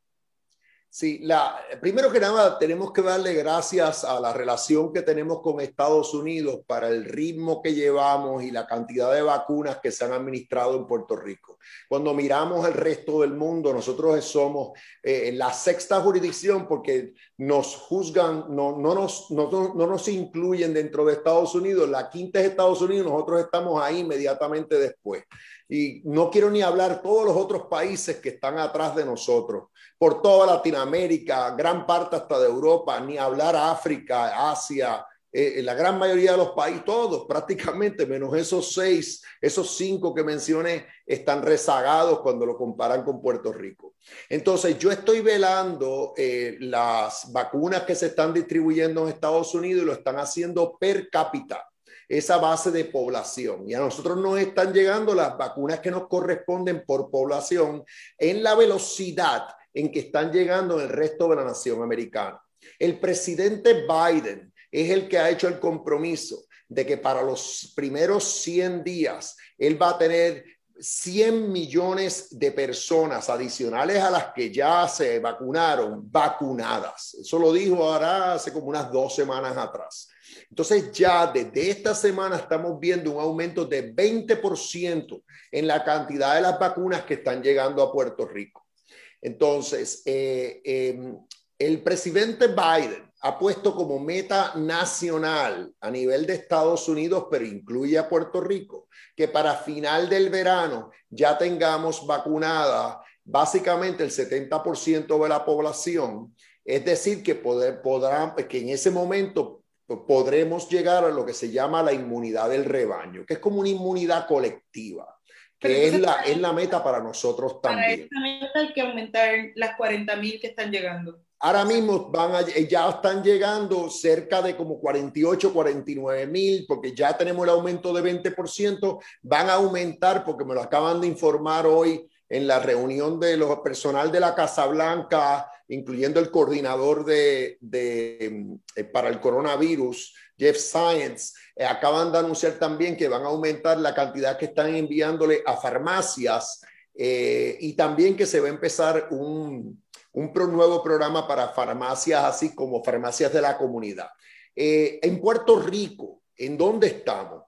Sí, la, primero que nada tenemos que darle gracias a la relación que tenemos con Estados Unidos para el ritmo que llevamos y la cantidad de vacunas que se han administrado en Puerto Rico. Cuando miramos el resto del mundo, nosotros somos eh, la sexta jurisdicción porque nos juzgan, no, no, nos, no, no nos incluyen dentro de Estados Unidos. La quinta es Estados Unidos, nosotros estamos ahí inmediatamente después. Y no quiero ni hablar todos los otros países que están atrás de nosotros, por toda Latinoamérica, gran parte hasta de Europa, ni hablar África, Asia, eh, la gran mayoría de los países, todos prácticamente, menos esos seis, esos cinco que mencioné, están rezagados cuando lo comparan con Puerto Rico. Entonces, yo estoy velando eh, las vacunas que se están distribuyendo en Estados Unidos y lo están haciendo per cápita esa base de población. Y a nosotros nos están llegando las vacunas que nos corresponden por población en la velocidad en que están llegando el resto de la nación americana. El presidente Biden es el que ha hecho el compromiso de que para los primeros 100 días él va a tener 100 millones de personas adicionales a las que ya se vacunaron, vacunadas. Eso lo dijo ahora hace como unas dos semanas atrás. Entonces ya desde esta semana estamos viendo un aumento de 20% en la cantidad de las vacunas que están llegando a Puerto Rico. Entonces, eh, em, el presidente Biden ha puesto como meta nacional a nivel de Estados Unidos, pero incluye a Puerto Rico, que para final del verano ya tengamos vacunada básicamente el 70% de la población. Es decir, que, poder, podrán, que en ese momento podremos llegar a lo que se llama la inmunidad del rebaño, que es como una inmunidad colectiva, que es la, es la meta para nosotros también. Para esta meta hay que aumentar las 40 mil que están llegando. Ahora mismo van ya están llegando cerca de como 48, 49 mil, porque ya tenemos el aumento de 20%, van a aumentar, porque me lo acaban de informar hoy en la reunión de los personal de la Casa Blanca, incluyendo el coordinador de, eh, para el coronavirus, Jeff Science, eh, acaban de anunciar también que van a aumentar la cantidad que están enviándole a farmacias eh, y también que se va a empezar un, un nuevo programa para farmacias, así como farmacias de la comunidad. en Puerto Rico, ¿en dónde estamos?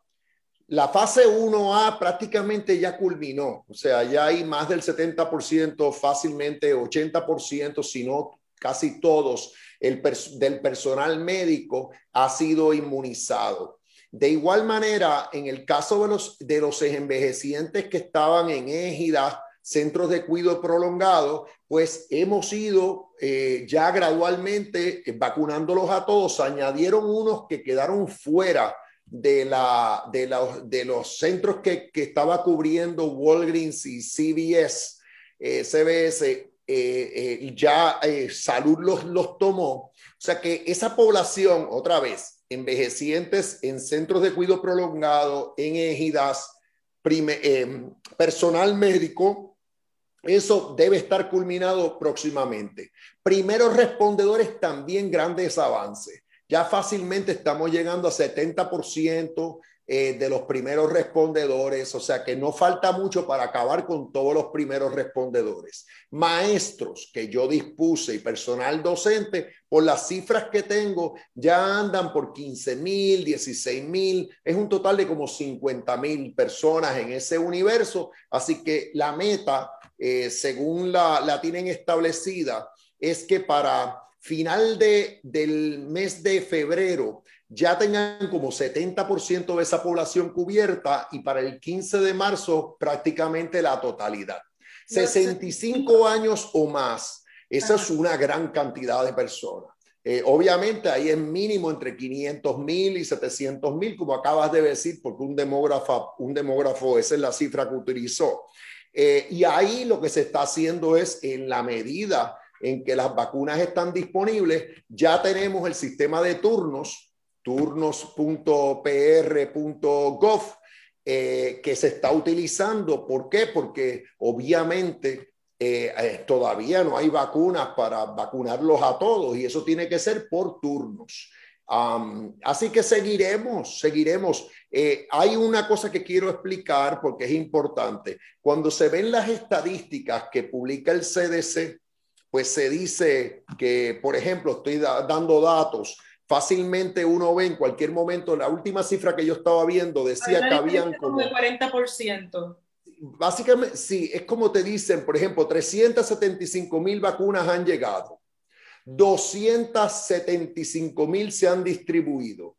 La fase 1A prácticamente ya culminó, o sea, ya hay más del 70%, fácilmente 80%, si no casi todos el del personal médico ha sido inmunizado. De igual manera, en el caso de los, de los envejecientes que estaban en égidas, centros de cuidado prolongado, pues hemos ido eh, ya gradualmente vacunándolos a todos. Añadieron unos que quedaron fuera de, la, de, de los centros que, que, estaba cubriendo Walgreens y CVS, eh, CBS, eh, eh, ya Salud los, los tomó. O sea que esa población, otra vez, envejecientes en centros de cuidado prolongado, en ejidas, personal médico, eso debe estar culminado próximamente. Primeros respondedores, también grandes avances ya fácilmente estamos llegando a 70% eh, de los primeros respondedores, o sea que no falta mucho para acabar con todos los primeros respondedores. Maestros que yo dispuse y personal docente, por las cifras que tengo, ya andan por 15 mil, 16 mil, es un total de como 50 mil personas en ese universo, así que la meta, eh, según la, la tienen establecida, es que para final de, del mes de febrero ya tengan como 70% de esa población cubierta y para el 15 de marzo prácticamente la totalidad. 65 años o más, esa es una gran cantidad de personas. Eh, obviamente ahí es mínimo entre 500 mil y 700 mil, como acabas de decir, porque un demógrafo, un demógrafo, esa es la cifra que utilizó. Eh, y ahí lo que se está haciendo es, en la medida en que las vacunas están disponibles, ya tenemos el sistema de turnos, turnos.pr.gov, eh, que se está utilizando. ¿Por qué? Porque obviamente eh, eh, todavía no hay vacunas para vacunarlos a todos y eso tiene que ser por turnos. así que seguiremos, seguiremos. Hay una cosa que quiero explicar porque es importante. Cuando se ven las estadísticas que publica el CDC, pues se dice que, por ejemplo, estoy dando datos, fácilmente uno ve en cualquier momento, la última cifra que yo estaba viendo decía que habían como... El 40% básicamente, sí, es como te dicen, por ejemplo, 375 mil vacunas han llegado, 275 mil se han distribuido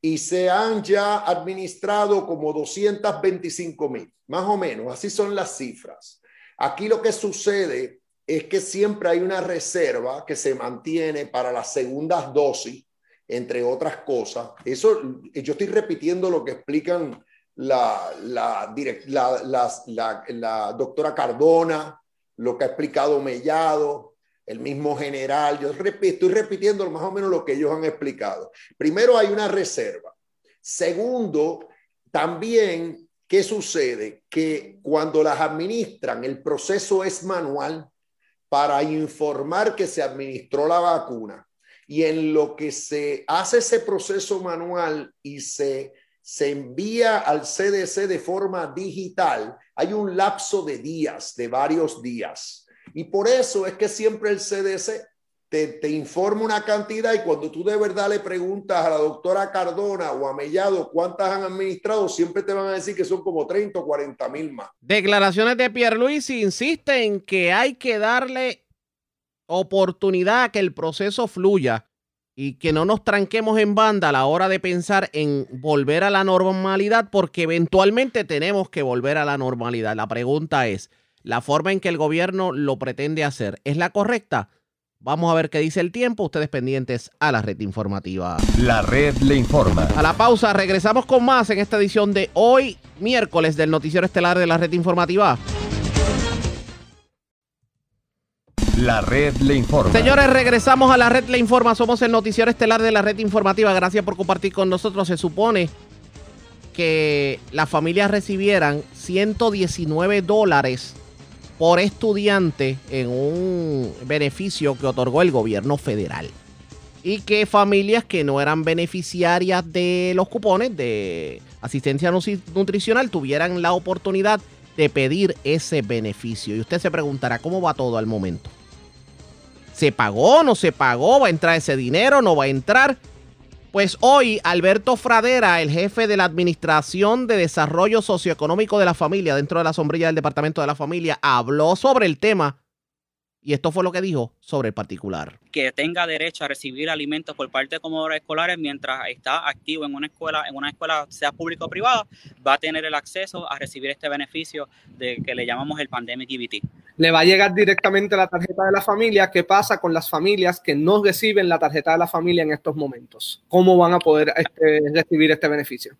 y se han ya administrado como 225 mil, más o menos, así son las cifras. Aquí lo que sucede es que siempre hay una reserva que se mantiene para las segundas dosis, entre otras cosas. Eso, yo estoy repitiendo lo que explican la, la, la, doctora Cardona, lo que ha explicado Mellado, el mismo general. Yo estoy repitiendo más o menos lo que ellos han explicado. Primero, hay una reserva. Segundo, también, ¿qué sucede? Que cuando las administran, el proceso es manual para informar que se administró la vacuna. Y en lo que se hace ese proceso manual y se se envía al CDC de forma digital, hay un lapso de días, de varios días. Y por eso es que siempre el CDC te, informa una cantidad y cuando tú de verdad le preguntas a la doctora Cardona o a Mellado cuántas han administrado, siempre te van a decir que son como 30 o 40 mil más. Declaraciones de Pierre Luis insiste en que hay que darle oportunidad a que el proceso fluya y que no nos tranquemos en banda a la hora de pensar en volver a la normalidad, porque eventualmente tenemos que volver a la normalidad. La pregunta es, ¿la forma en que el gobierno lo pretende hacer es la correcta? Vamos a ver qué dice el tiempo. Ustedes pendientes a la red informativa. La red le informa. A la pausa, regresamos con más en esta edición de hoy, miércoles del Noticiero Estelar de la red informativa. La red le informa. Señores, regresamos a la red le informa. Somos el noticiero estelar de la red informativa. Gracias por compartir con nosotros. Se supone que las familias recibieran 119 dólares por estudiante en un beneficio que otorgó el gobierno federal. Y que familias que no eran beneficiarias de los cupones de asistencia nutricional tuvieran la oportunidad de pedir ese beneficio. Y usted se preguntará cómo va todo al momento. ¿Se pagó? ¿No se pagó? ¿Va a entrar ese dinero? ¿No va a entrar? Pues hoy Alberto Fradera, el jefe de la Administración de Desarrollo Socioeconómico de la Familia, dentro de la sombrilla del Departamento de la Familia, habló sobre el tema y esto fue lo que dijo sobre el particular. Que tenga derecho a recibir alimentos por parte de comedores escolares mientras está activo en una escuela, en una escuela sea pública o privada, va a tener el acceso a recibir este beneficio de que le llamamos el Pandemic EBT. Le va a llegar directamente la tarjeta de la familia. ¿Qué pasa con las familias que no reciben la tarjeta de la familia en estos momentos? ¿Cómo van a poder este, recibir este beneficio?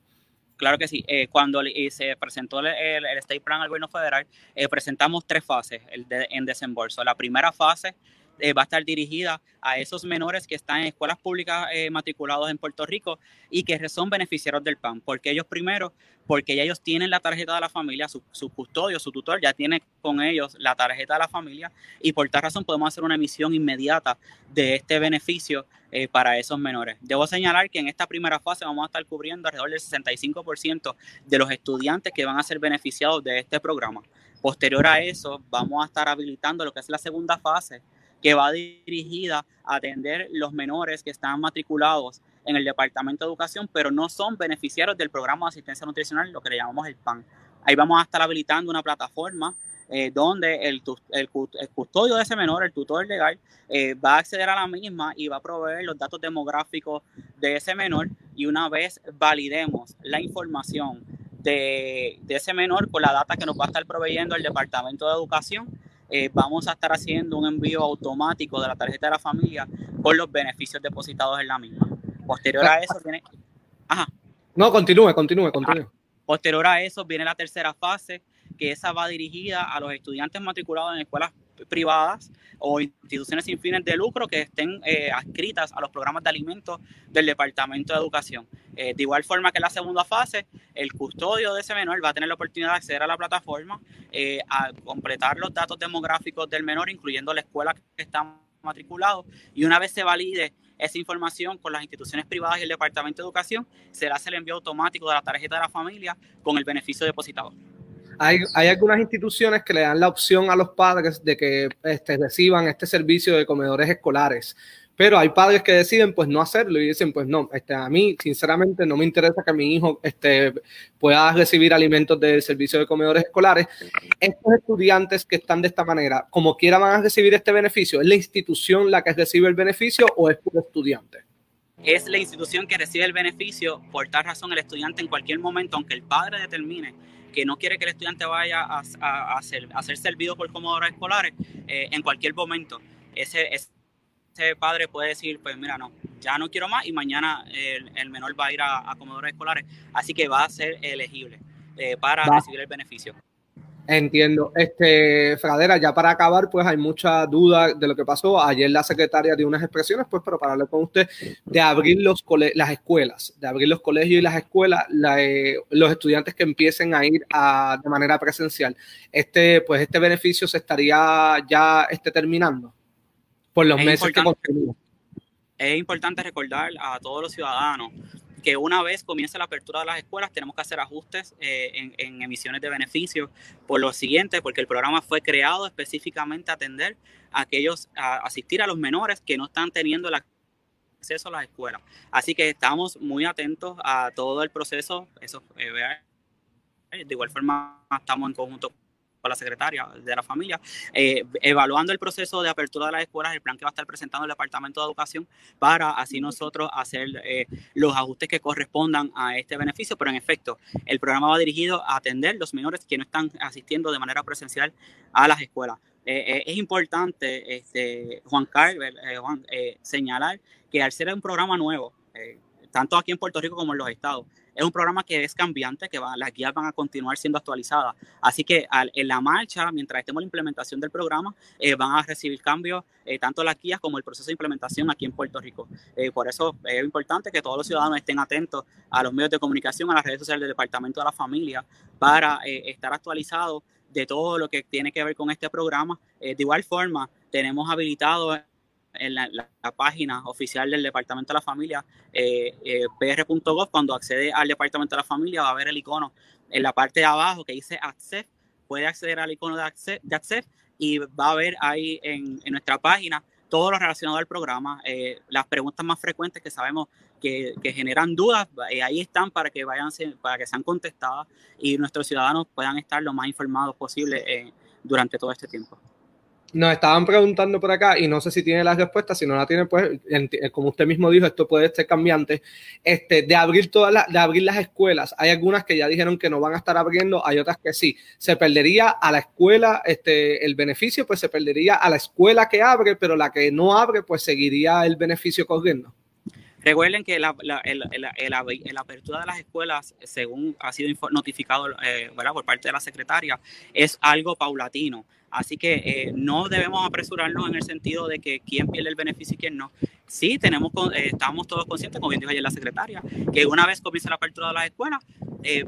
Claro que sí. Eh, cuando se presentó el, State Plan al gobierno federal, eh, presentamos tres fases en desembolso. La primera fase eh, va a estar dirigida a esos menores que están en escuelas públicas eh, matriculados en Puerto Rico y que son beneficiarios del PAN. Porque ellos primero, porque ya ellos tienen la tarjeta de la familia, su, custodio, su tutor ya tiene con ellos la tarjeta de la familia y por tal razón podemos hacer una emisión inmediata de este beneficio eh, para esos menores. Debo señalar que en esta primera fase vamos a estar cubriendo alrededor del 65% de los estudiantes que van a ser beneficiados de este programa. Posterior a eso, vamos a estar habilitando lo que es la segunda fase, que va dirigida a atender los menores que están matriculados en el Departamento de Educación, pero no son beneficiarios del programa de asistencia nutricional, lo que le llamamos el PAN. Ahí vamos a estar habilitando una plataforma eh, donde el, custodio de ese menor, el tutor legal, eh, va a acceder a la misma y va a proveer los datos demográficos de ese menor y una vez validemos la información de, de ese menor con la data que nos va a estar proveyendo el Departamento de Educación, eh, vamos a estar haciendo un envío automático de la tarjeta de la familia con los beneficios depositados en la misma. Posterior a eso viene... Ajá. No, continúe, continúe, continúe. Posterior a eso viene la tercera fase, que esa va dirigida a los estudiantes matriculados en escuelas privadas o instituciones sin fines de lucro que estén eh, adscritas a los programas de alimentos del Departamento de Educación. Eh, de igual forma que en la segunda fase, el custodio de ese menor va a tener la oportunidad de acceder a la plataforma, eh, a completar los datos demográficos del menor, incluyendo la escuela que está matriculado, y una vez se valide esa información con las instituciones privadas y el Departamento de Educación, se le hace el envío automático de la tarjeta de la familia con el beneficio depositado. Hay, hay, algunas instituciones que le dan la opción a los padres de que este, reciban este servicio de comedores escolares. Pero hay padres que deciden pues no hacerlo y dicen pues no, este, a mí sinceramente no me interesa que mi hijo este, pueda recibir alimentos del servicio de comedores escolares. Estos estudiantes que están de esta manera, como quiera van a recibir este beneficio, ¿es la institución la que recibe el beneficio o es el estudiante? Es la institución que recibe el beneficio, por tal razón el estudiante en cualquier momento, aunque el padre determine que no quiere que el estudiante vaya a, a, a, ser, a ser, servido por comedores escolares, eh, en cualquier momento ese, ese padre puede decir, pues mira, no, ya no quiero más y mañana el, el menor va a ir a, comedores escolares, así que va a ser elegible eh, para va. recibir el beneficio. Entiendo. Este, Fradera, ya para acabar, pues hay mucha duda de lo que pasó. Ayer la secretaria dio unas expresiones, pues, pero para hablar con usted, de abrir los las escuelas, de abrir los colegios y las escuelas, la, eh, los estudiantes que empiecen a ir a, de manera presencial. Este, pues, este beneficio se estaría ya este, terminando por los es meses que continúan. Es importante recordar a todos los ciudadanos que una vez comience la apertura de las escuelas tenemos que hacer ajustes eh, en, emisiones de beneficios por lo siguiente, porque el programa fue creado específicamente a atender a aquellos, a asistir a los menores que no están teniendo el acceso a las escuelas. Así que estamos muy atentos a todo el proceso. Eso, eh, de igual forma, estamos en conjunto con la secretaria de la familia, eh, evaluando el proceso de apertura de las escuelas, el plan que va a estar presentando el Departamento de Educación para así nosotros hacer eh, los ajustes que correspondan a este beneficio, pero en efecto, el programa va dirigido a atender los menores que no están asistiendo de manera presencial a las escuelas. Eh, es importante, este, Juan Juan, señalar que al ser un programa nuevo, tanto aquí en Puerto Rico como en los estados, es un programa que es cambiante, que va, las guías van a continuar siendo actualizadas. Así que en la marcha, mientras estemos en la implementación del programa, eh, van a recibir cambios eh, tanto las guías como el proceso de implementación aquí en Puerto Rico. Eh, por eso es importante que todos los ciudadanos estén atentos a los medios de comunicación, a las redes sociales del Departamento de la Familia, para estar actualizados de todo lo que tiene que ver con este programa. de igual forma, tenemos habilitado en la, página oficial del Departamento de la Familia, eh, eh, pr.gov, cuando accede al Departamento de la Familia va a ver el icono. En la parte de abajo que dice Access, puede acceder al icono de Access, de access y va a ver ahí en, en, nuestra página todo lo relacionado al programa, eh, las preguntas más frecuentes que sabemos que, que generan dudas, eh, ahí están para que vayan, para que sean contestadas y nuestros ciudadanos puedan estar lo más informados posible eh, durante todo este tiempo nos estaban preguntando por acá y no sé si tiene la respuesta, si no la tiene, pues como usted mismo dijo, esto puede ser cambiante, este, de abrir todas las, de abrir las escuelas. Hay algunas que ya dijeron que no van a estar abriendo, hay otras que sí. Se perdería a la escuela, este, el beneficio, pues se perdería a la escuela que abre, pero la que no abre, pues seguiría el beneficio corriendo. Recuerden que la, la, la, apertura de las escuelas, según ha sido notificado eh, por parte de la secretaria, es algo paulatino. Así que eh, no debemos apresurarnos en el sentido de que quién pierde el beneficio y quién no. Sí, tenemos, eh, estamos todos conscientes, como bien dijo ayer la secretaria, que una vez comience la apertura de las escuelas, eh,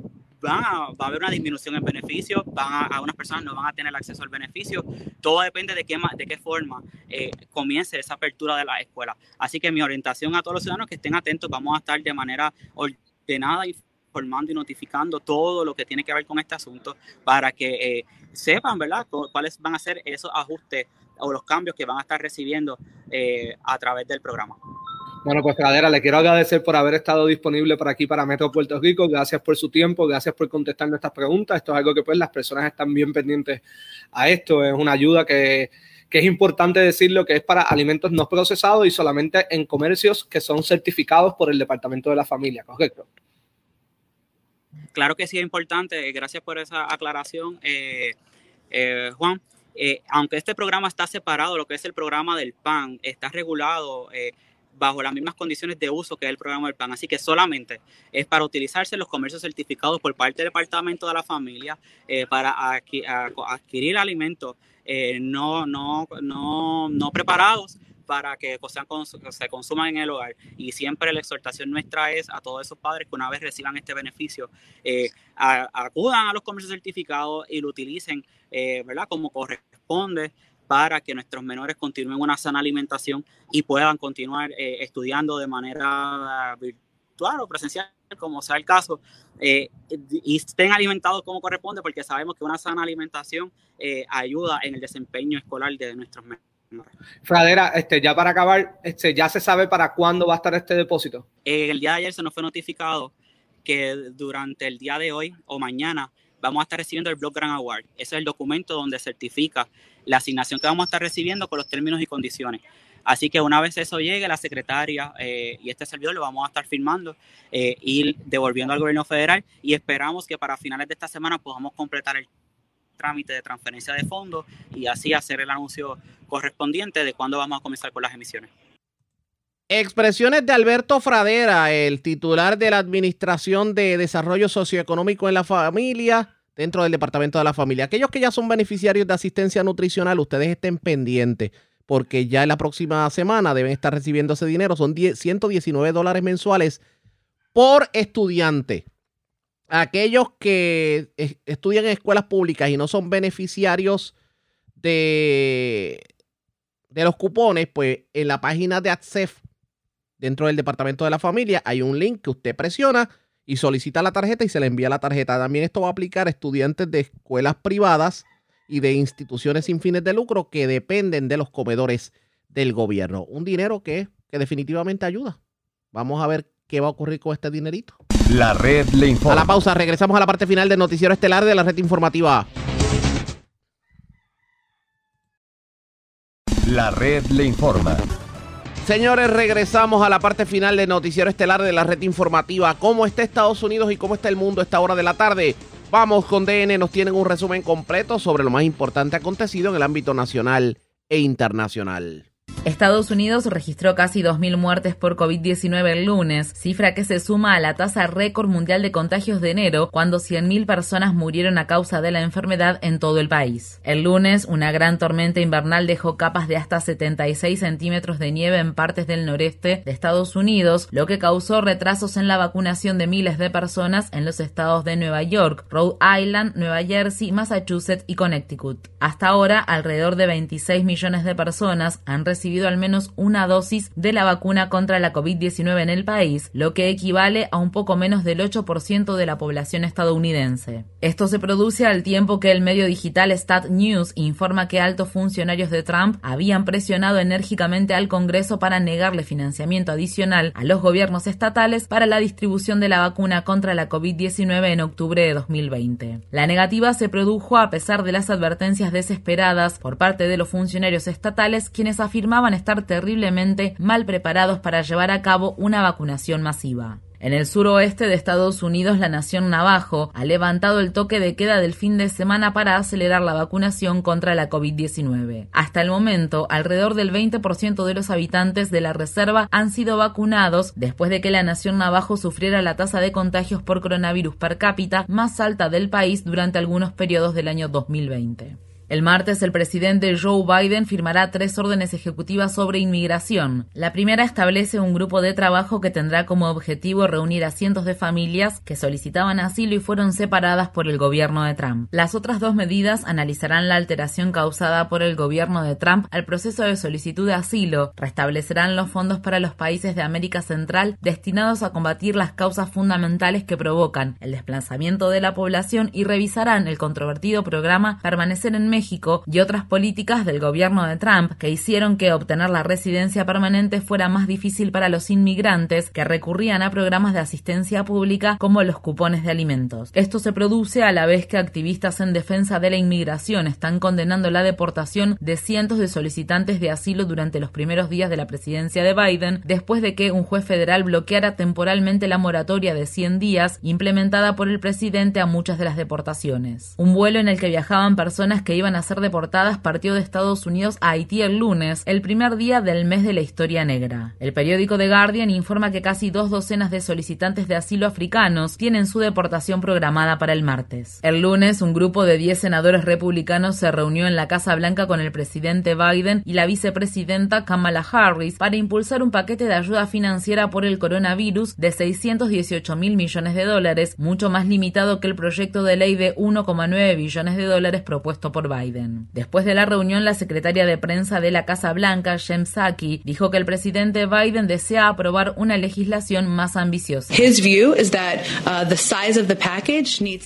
a, va a haber una disminución en beneficios, van a, a, unas personas no van a tener acceso al beneficio. Todo depende de qué, de qué forma eh, comience esa apertura de la escuela. Así que mi orientación a todos los ciudadanos que estén atentos, vamos a estar de manera ordenada y informando y notificando todo lo que tiene que ver con este asunto para que eh, sepan, ¿verdad?, cuáles van a ser esos ajustes o los cambios que van a estar recibiendo eh, a través del programa. Bueno, pues Cadera, le quiero agradecer por haber estado disponible por aquí para Metro Puerto Rico. Gracias por su tiempo, gracias por contestar nuestras preguntas. Esto es algo que pues las personas están bien pendientes a esto. Es una ayuda que, que es importante decirlo que es para alimentos no procesados y solamente en comercios que son certificados por el Departamento de la Familia, ¿correcto? Claro que sí es importante, gracias por esa aclaración, eh, eh, Juan. Eh, aunque este programa está separado, lo que es el programa del PAN, está regulado eh, bajo las mismas condiciones de uso que el programa del plan. Así que solamente es para utilizarse los comercios certificados por parte del Departamento de la Familia eh, para adquirir alimentos eh, no, no, no, no preparados para que se consuman en el hogar. Y siempre la exhortación nuestra es a todos esos padres que una vez reciban este beneficio, eh, acudan a los comercios certificados y lo utilicen, ¿verdad? Como corresponde para que nuestros menores continúen una sana alimentación y puedan continuar eh, estudiando de manera virtual o presencial, como sea el caso, eh, y estén alimentados como corresponde, porque sabemos que una sana alimentación eh, ayuda en el desempeño escolar de nuestros menores. Fradera, este, ya para acabar, este, ¿ya se sabe para cuándo va a estar este depósito? el día de ayer se nos fue notificado que durante el día de hoy o mañana vamos a estar recibiendo el Block Grant Award. Ese es el documento donde certifica la asignación que vamos a estar recibiendo con los términos y condiciones. Así que una vez eso llegue, la secretaria eh, y este servidor lo vamos a estar firmando eh, y devolviendo al gobierno federal y esperamos que para finales de esta semana podamos completar el trámite de transferencia de fondos y así hacer el anuncio correspondiente de cuándo vamos a comenzar con las emisiones. Expresiones de Alberto Fradera, el titular de la Administración de Desarrollo Socioeconómico en la Familia, dentro del Departamento de la Familia. Aquellos que ya son beneficiarios de asistencia nutricional, ustedes estén pendientes, porque ya en la próxima semana deben estar recibiendo ese dinero. Son 119 dólares mensuales por estudiante. Aquellos que estudian en escuelas públicas y no son beneficiarios de, de los cupones, pues en la página de ATSEF dentro del departamento de la familia hay un link que usted presiona y solicita la tarjeta y se le envía la tarjeta. También esto va a aplicar a estudiantes de escuelas privadas y de instituciones sin fines de lucro que dependen de los comedores del gobierno. Un dinero que, que definitivamente ayuda. Vamos a ver qué va a ocurrir con este dinerito. La red le informa. A la pausa, regresamos a la parte final del noticiero estelar de la red informativa. La red le informa. Señores, regresamos a la parte final del noticiero estelar de la red informativa. ¿Cómo está Estados Unidos y cómo está el mundo a esta hora de la tarde? Vamos con DN, nos tienen un resumen completo sobre lo más importante acontecido en el ámbito nacional e internacional. Estados Unidos registró casi 2.000 muertes por COVID-19 el lunes, cifra que se suma a la tasa récord mundial de contagios de enero, cuando 100.000 personas murieron a causa de la enfermedad en todo el país. El lunes, una gran tormenta invernal dejó capas de hasta 76 centímetros de nieve en partes del noreste de Estados Unidos, lo que causó retrasos en la vacunación de miles de personas en los estados de Nueva York, Rhode Island, Nueva Jersey, Massachusetts y Connecticut. Hasta ahora, alrededor de 26 millones de personas han recibido al menos una dosis de la vacuna contra la COVID-19 en el país, lo que equivale a un poco menos del 8% de la población estadounidense. Esto se produce al tiempo que el medio digital Stat News informa que altos funcionarios de Trump habían presionado enérgicamente al Congreso para negarle financiamiento adicional a los gobiernos estatales para la distribución de la vacuna contra la COVID-19 en octubre de 2020. La negativa se produjo a pesar de las advertencias desesperadas por parte de los funcionarios estatales quienes afirmaban estar terriblemente mal preparados para llevar a cabo una vacunación masiva. En el suroeste de Estados Unidos, la nación Navajo ha levantado el toque de queda del fin de semana para acelerar la vacunación contra la COVID-19. Hasta el momento, alrededor del 20% de los habitantes de la reserva han sido vacunados después de que la nación Navajo sufriera la tasa de contagios por coronavirus per cápita más alta del país durante algunos periodos del año 2020. El martes el presidente Joe Biden firmará tres órdenes ejecutivas sobre inmigración. La primera establece un grupo de trabajo que tendrá como objetivo reunir a cientos de familias que solicitaban asilo y fueron separadas por el gobierno de Trump. Las otras dos medidas analizarán la alteración causada por el gobierno de Trump al proceso de solicitud de asilo, restablecerán los fondos para los países de América Central destinados a combatir las causas fundamentales que provocan el desplazamiento de la población y revisarán el controvertido programa Permanecer en México y otras políticas del gobierno de Trump que hicieron que obtener la residencia permanente fuera más difícil para los inmigrantes que recurrían a programas de asistencia pública como los cupones de alimentos. Esto se produce a la vez que activistas en defensa de la inmigración están condenando la deportación de cientos de solicitantes de asilo durante los primeros días de la presidencia de Biden, después de que un juez federal bloqueara temporalmente la moratoria de 100 días implementada por el presidente a muchas de las deportaciones. Un vuelo en el que viajaban personas que iban iban a ser deportadas partió de Estados Unidos a Haití el lunes, el primer día del mes de la historia negra. El periódico The Guardian informa que casi dos docenas de solicitantes de asilo africanos tienen su deportación programada para el martes. El lunes, un grupo de 10 senadores republicanos se reunió en la Casa Blanca con el presidente Biden y la vicepresidenta Kamala Harris para impulsar un paquete de ayuda financiera por el coronavirus de 618 mil millones de dólares, mucho más limitado que el proyecto de ley de 1,9 billones de dólares propuesto por Biden. Después de la reunión, la secretaria de prensa de la Casa Blanca, Jem Psaki, dijo que el presidente Biden desea aprobar una legislación más ambiciosa.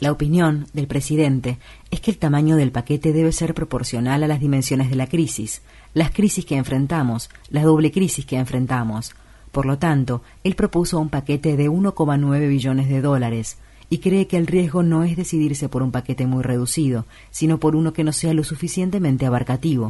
La opinión del presidente es que el tamaño del paquete debe ser proporcional a las dimensiones de la crisis, las crisis que enfrentamos, la doble crisis que enfrentamos. Por lo tanto, él propuso un paquete de 1,9 billones de dólares y cree que el riesgo no es decidirse por un paquete muy reducido, sino por uno que no sea lo suficientemente abarcativo.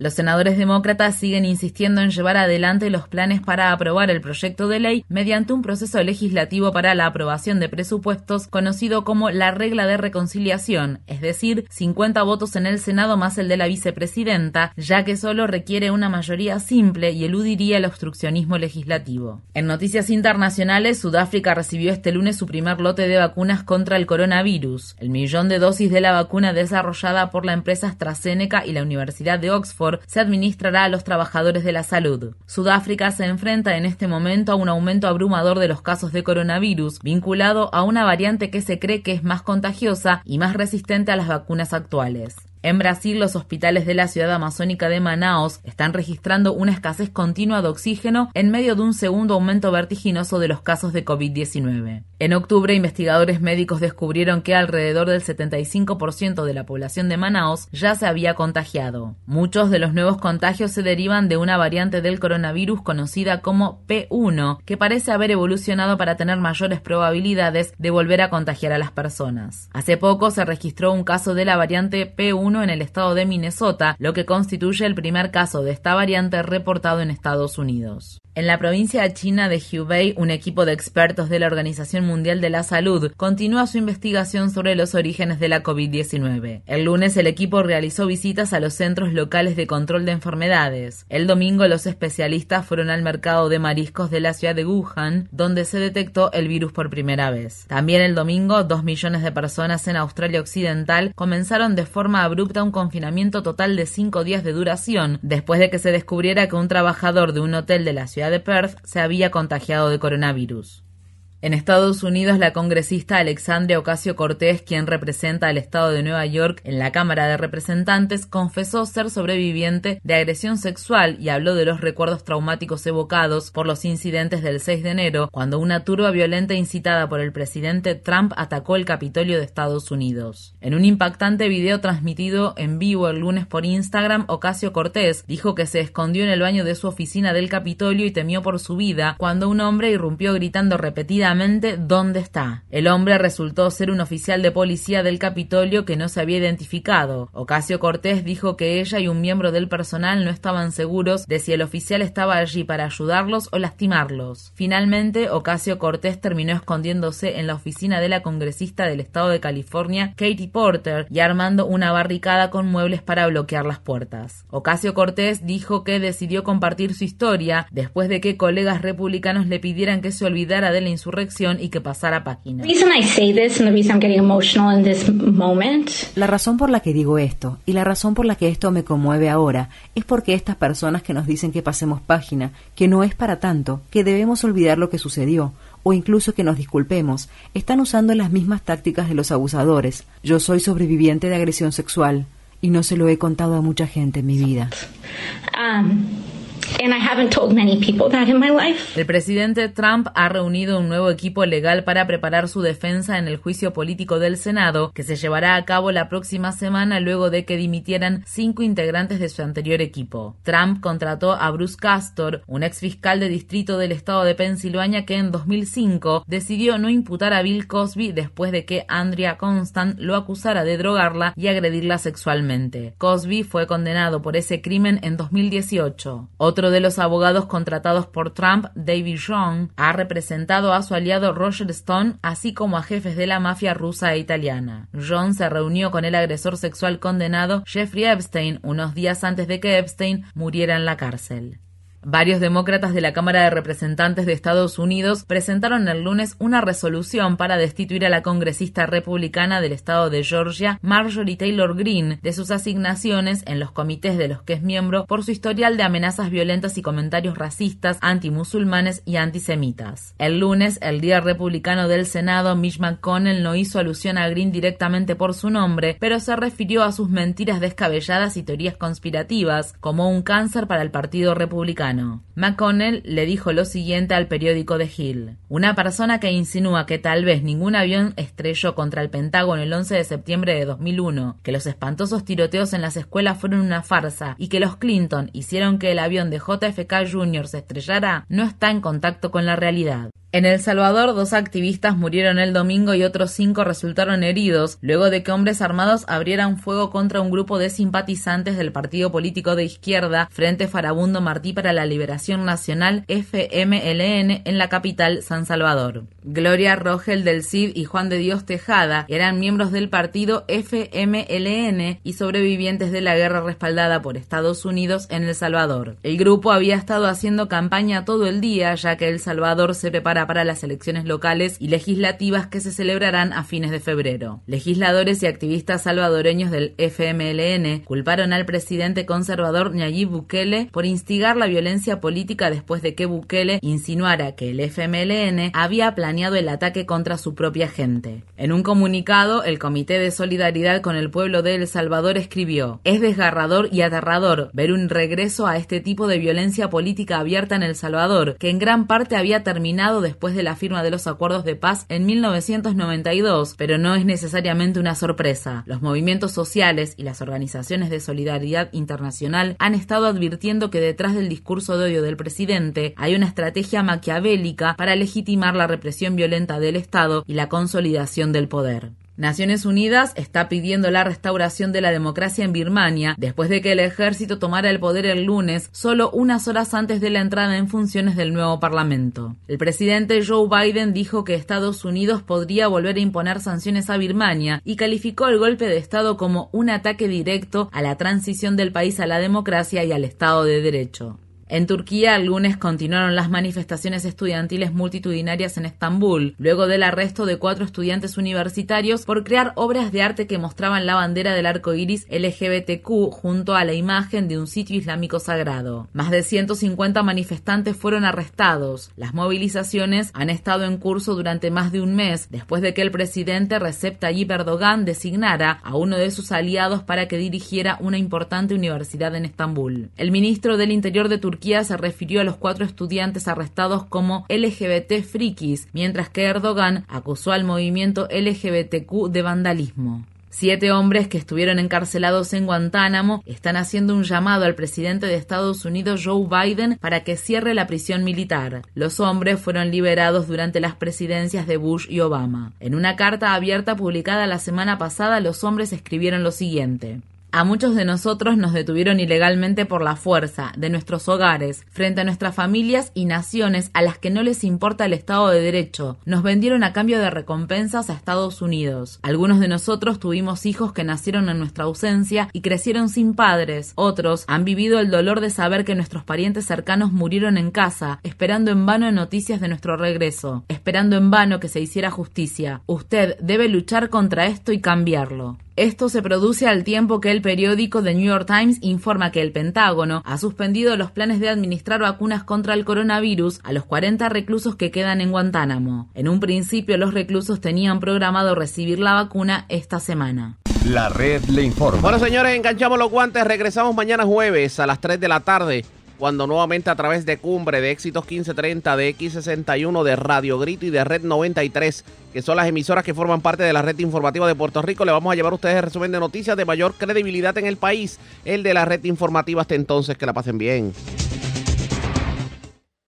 Los senadores demócratas siguen insistiendo en llevar adelante los planes para aprobar el proyecto de ley mediante un proceso legislativo para la aprobación de presupuestos conocido como la regla de reconciliación, es decir, 50 votos en el Senado más el de la vicepresidenta, ya que solo requiere una mayoría simple y eludiría el obstruccionismo legislativo. En noticias internacionales, Sudáfrica recibió este lunes su primer lote de vacunas contra el coronavirus. El millón de dosis de la vacuna desarrollada por la empresa AstraZeneca y la Universidad de Oxford se administrará a los trabajadores de la salud. Sudáfrica se enfrenta en este momento a un aumento abrumador de los casos de coronavirus, vinculado a una variante que se cree que es más contagiosa y más resistente a las vacunas actuales. En Brasil, los hospitales de la ciudad amazónica de Manaos están registrando una escasez continua de oxígeno en medio de un segundo aumento vertiginoso de los casos de COVID-19. En octubre, investigadores médicos descubrieron que alrededor del 75% de la población de Manaos ya se había contagiado. Muchos de los nuevos contagios se derivan de una variante del coronavirus conocida como P1, que parece haber evolucionado para tener mayores probabilidades de volver a contagiar a las personas. Hace poco se registró un caso de la variante P1 en el estado de Minnesota, lo que constituye el primer caso de esta variante reportado en Estados Unidos. En la provincia china de Hubei, un equipo de expertos de la Organización Mundial de la Salud continúa su investigación sobre los orígenes de la COVID-19. El lunes el equipo realizó visitas a los centros locales de control de enfermedades. El domingo los especialistas fueron al mercado de mariscos de la ciudad de Wuhan, donde se detectó el virus por primera vez. También el domingo, dos millones de personas en Australia Occidental comenzaron de forma abrupta un confinamiento total de cinco días de duración, después de que se descubriera que un trabajador de un hotel de la ciudad de Perth se había contagiado de coronavirus. En Estados Unidos, la congresista Alexandria Ocasio Cortés, quien representa al estado de Nueva York en la Cámara de Representantes, confesó ser sobreviviente de agresión sexual y habló de los recuerdos traumáticos evocados por los incidentes del 6 de enero, cuando una turba violenta incitada por el presidente Trump atacó el Capitolio de Estados Unidos. En un impactante video transmitido en vivo el lunes por Instagram, Ocasio Cortés dijo que se escondió en el baño de su oficina del Capitolio y temió por su vida cuando un hombre irrumpió gritando repetidamente dónde está. El hombre resultó ser un oficial de policía del Capitolio que no se había identificado. Ocasio Cortés dijo que ella y un miembro del personal no estaban seguros de si el oficial estaba allí para ayudarlos o lastimarlos. Finalmente, Ocasio Cortés terminó escondiéndose en la oficina de la congresista del estado de California, Katie Porter, y armando una barricada con muebles para bloquear las puertas. Ocasio Cortés dijo que decidió compartir su historia después de que colegas republicanos le pidieran que se olvidara de la insurrección y que pasara página. La razón por la que digo esto y la razón por la que esto me conmueve ahora es porque estas personas que nos dicen que pasemos página, que no es para tanto, que debemos olvidar lo que sucedió, o incluso que nos disculpemos, están usando las mismas tácticas de los abusadores. Yo soy sobreviviente de agresión sexual y no se lo he contado a mucha gente en mi vida. Um, el presidente Trump ha reunido un nuevo equipo legal para preparar su defensa en el juicio político del Senado, que se llevará a cabo la próxima semana luego de que dimitieran cinco integrantes de su anterior equipo. Trump contrató a Bruce Castor, un ex fiscal de distrito del estado de Pensilvania que en 2005 decidió no imputar a Bill Cosby después de que Andrea Constant lo acusara de drogarla y agredirla sexualmente. Cosby fue condenado por ese crimen en 2018. Otro Otro de los abogados contratados por Trump, David Young, ha representado a su aliado Roger Stone, así como a jefes de la mafia rusa e italiana. John se reunió con el agresor sexual condenado Jeffrey Epstein unos días antes de que Epstein muriera en la cárcel. Varios demócratas de la Cámara de Representantes de Estados Unidos presentaron el lunes una resolución para destituir a la congresista republicana del estado de Georgia, Marjorie Taylor Greene, de sus asignaciones en los comités de los que es miembro por su historial de amenazas violentas y comentarios racistas, antimusulmanes y antisemitas. El lunes, el día republicano del Senado, Mitch McConnell no hizo alusión a Greene directamente por su nombre, pero se refirió a sus mentiras descabelladas y teorías conspirativas como un cáncer para el Partido Republicano. McConnell le dijo lo siguiente al periódico The Hill. Una persona que insinúa que tal vez ningún avión estrelló contra el Pentágono el 11 de septiembre de 2001, que los espantosos tiroteos en las escuelas fueron una farsa y que los Clinton hicieron que el avión de JFK Jr. se estrellara, no está en contacto con la realidad. En El Salvador, dos activistas murieron el domingo y otros cinco resultaron heridos luego de que hombres armados abrieran fuego contra un grupo de simpatizantes del partido político de izquierda Frente Farabundo Martí para la Liberación Nacional FMLN en la capital San Salvador. Gloria Rogel del Cid y Juan de Dios Tejada eran miembros del partido FMLN y sobrevivientes de la guerra respaldada por Estados Unidos en El Salvador. El grupo había estado haciendo campaña todo el día ya que El Salvador se prepara para las elecciones locales y legislativas que se celebrarán a fines de febrero. Legisladores y activistas salvadoreños del FMLN culparon al presidente conservador Nayib Bukele por instigar la violencia política después de que Bukele insinuara que el FMLN había planeado el ataque contra su propia gente. En un comunicado, el Comité de Solidaridad con el Pueblo de El Salvador escribió, es desgarrador y aterrador ver un regreso a este tipo de violencia política abierta en El Salvador, que en gran parte había terminado después de la firma de los acuerdos de paz en 1992, pero no es necesariamente una sorpresa. Los movimientos sociales y las organizaciones de solidaridad internacional han estado advirtiendo que detrás del discurso de odio del presidente hay una estrategia maquiavélica para legitimar la violenta del Estado y la consolidación del poder. Naciones Unidas está pidiendo la restauración de la democracia en Birmania después de que el ejército tomara el poder el lunes, solo unas horas antes de la entrada en funciones del nuevo Parlamento. El presidente Joe Biden dijo que Estados Unidos podría volver a imponer sanciones a Birmania y calificó el golpe de Estado como un ataque directo a la transición del país a la democracia y al Estado de Derecho. En Turquía, el lunes continuaron las manifestaciones estudiantiles multitudinarias en Estambul, luego del arresto de cuatro estudiantes universitarios por crear obras de arte que mostraban la bandera del arco iris LGBTQ junto a la imagen de un sitio islámico sagrado. Más de 150 manifestantes fueron arrestados. Las movilizaciones han estado en curso durante más de un mes después de que el presidente Recep Tayyip Erdogan designara a uno de sus aliados para que dirigiera una importante universidad en Estambul. El ministro del Interior de Turquía Se refirió a los cuatro estudiantes arrestados como LGBT frikis, mientras que Erdogan acusó al movimiento LGBTQ de vandalismo. Siete hombres que estuvieron encarcelados en Guantánamo están haciendo un llamado al presidente de Estados Unidos Joe Biden para que cierre la prisión militar. Los hombres fueron liberados durante las presidencias de Bush y Obama. En una carta abierta publicada la semana pasada, los hombres escribieron lo siguiente. A muchos de nosotros nos detuvieron ilegalmente por la fuerza de nuestros hogares, frente a nuestras familias y naciones a las que no les importa el Estado de Derecho. Nos vendieron a cambio de recompensas a Estados Unidos. Algunos de nosotros tuvimos hijos que nacieron en nuestra ausencia y crecieron sin padres. Otros han vivido el dolor de saber que nuestros parientes cercanos murieron en casa, esperando en vano noticias de nuestro regreso, esperando en vano que se hiciera justicia. Usted debe luchar contra esto y cambiarlo. Esto se produce al tiempo que el periódico The New York Times informa que el Pentágono ha suspendido los planes de administrar vacunas contra el coronavirus a los 40 reclusos que quedan en Guantánamo. En un principio los reclusos tenían programado recibir la vacuna esta semana. La red le informa. Bueno, señores, enganchamos los guantes. Regresamos mañana jueves a las 3 de la tarde cuando nuevamente a través de Cumbre, de Éxitos 1530, de X61, de Radio Grito y de Red 93, que son las emisoras que forman parte de la red informativa de Puerto Rico, le vamos a llevar a ustedes el resumen de noticias de mayor credibilidad en el país, el de la red informativa. Hasta entonces, que la pasen bien.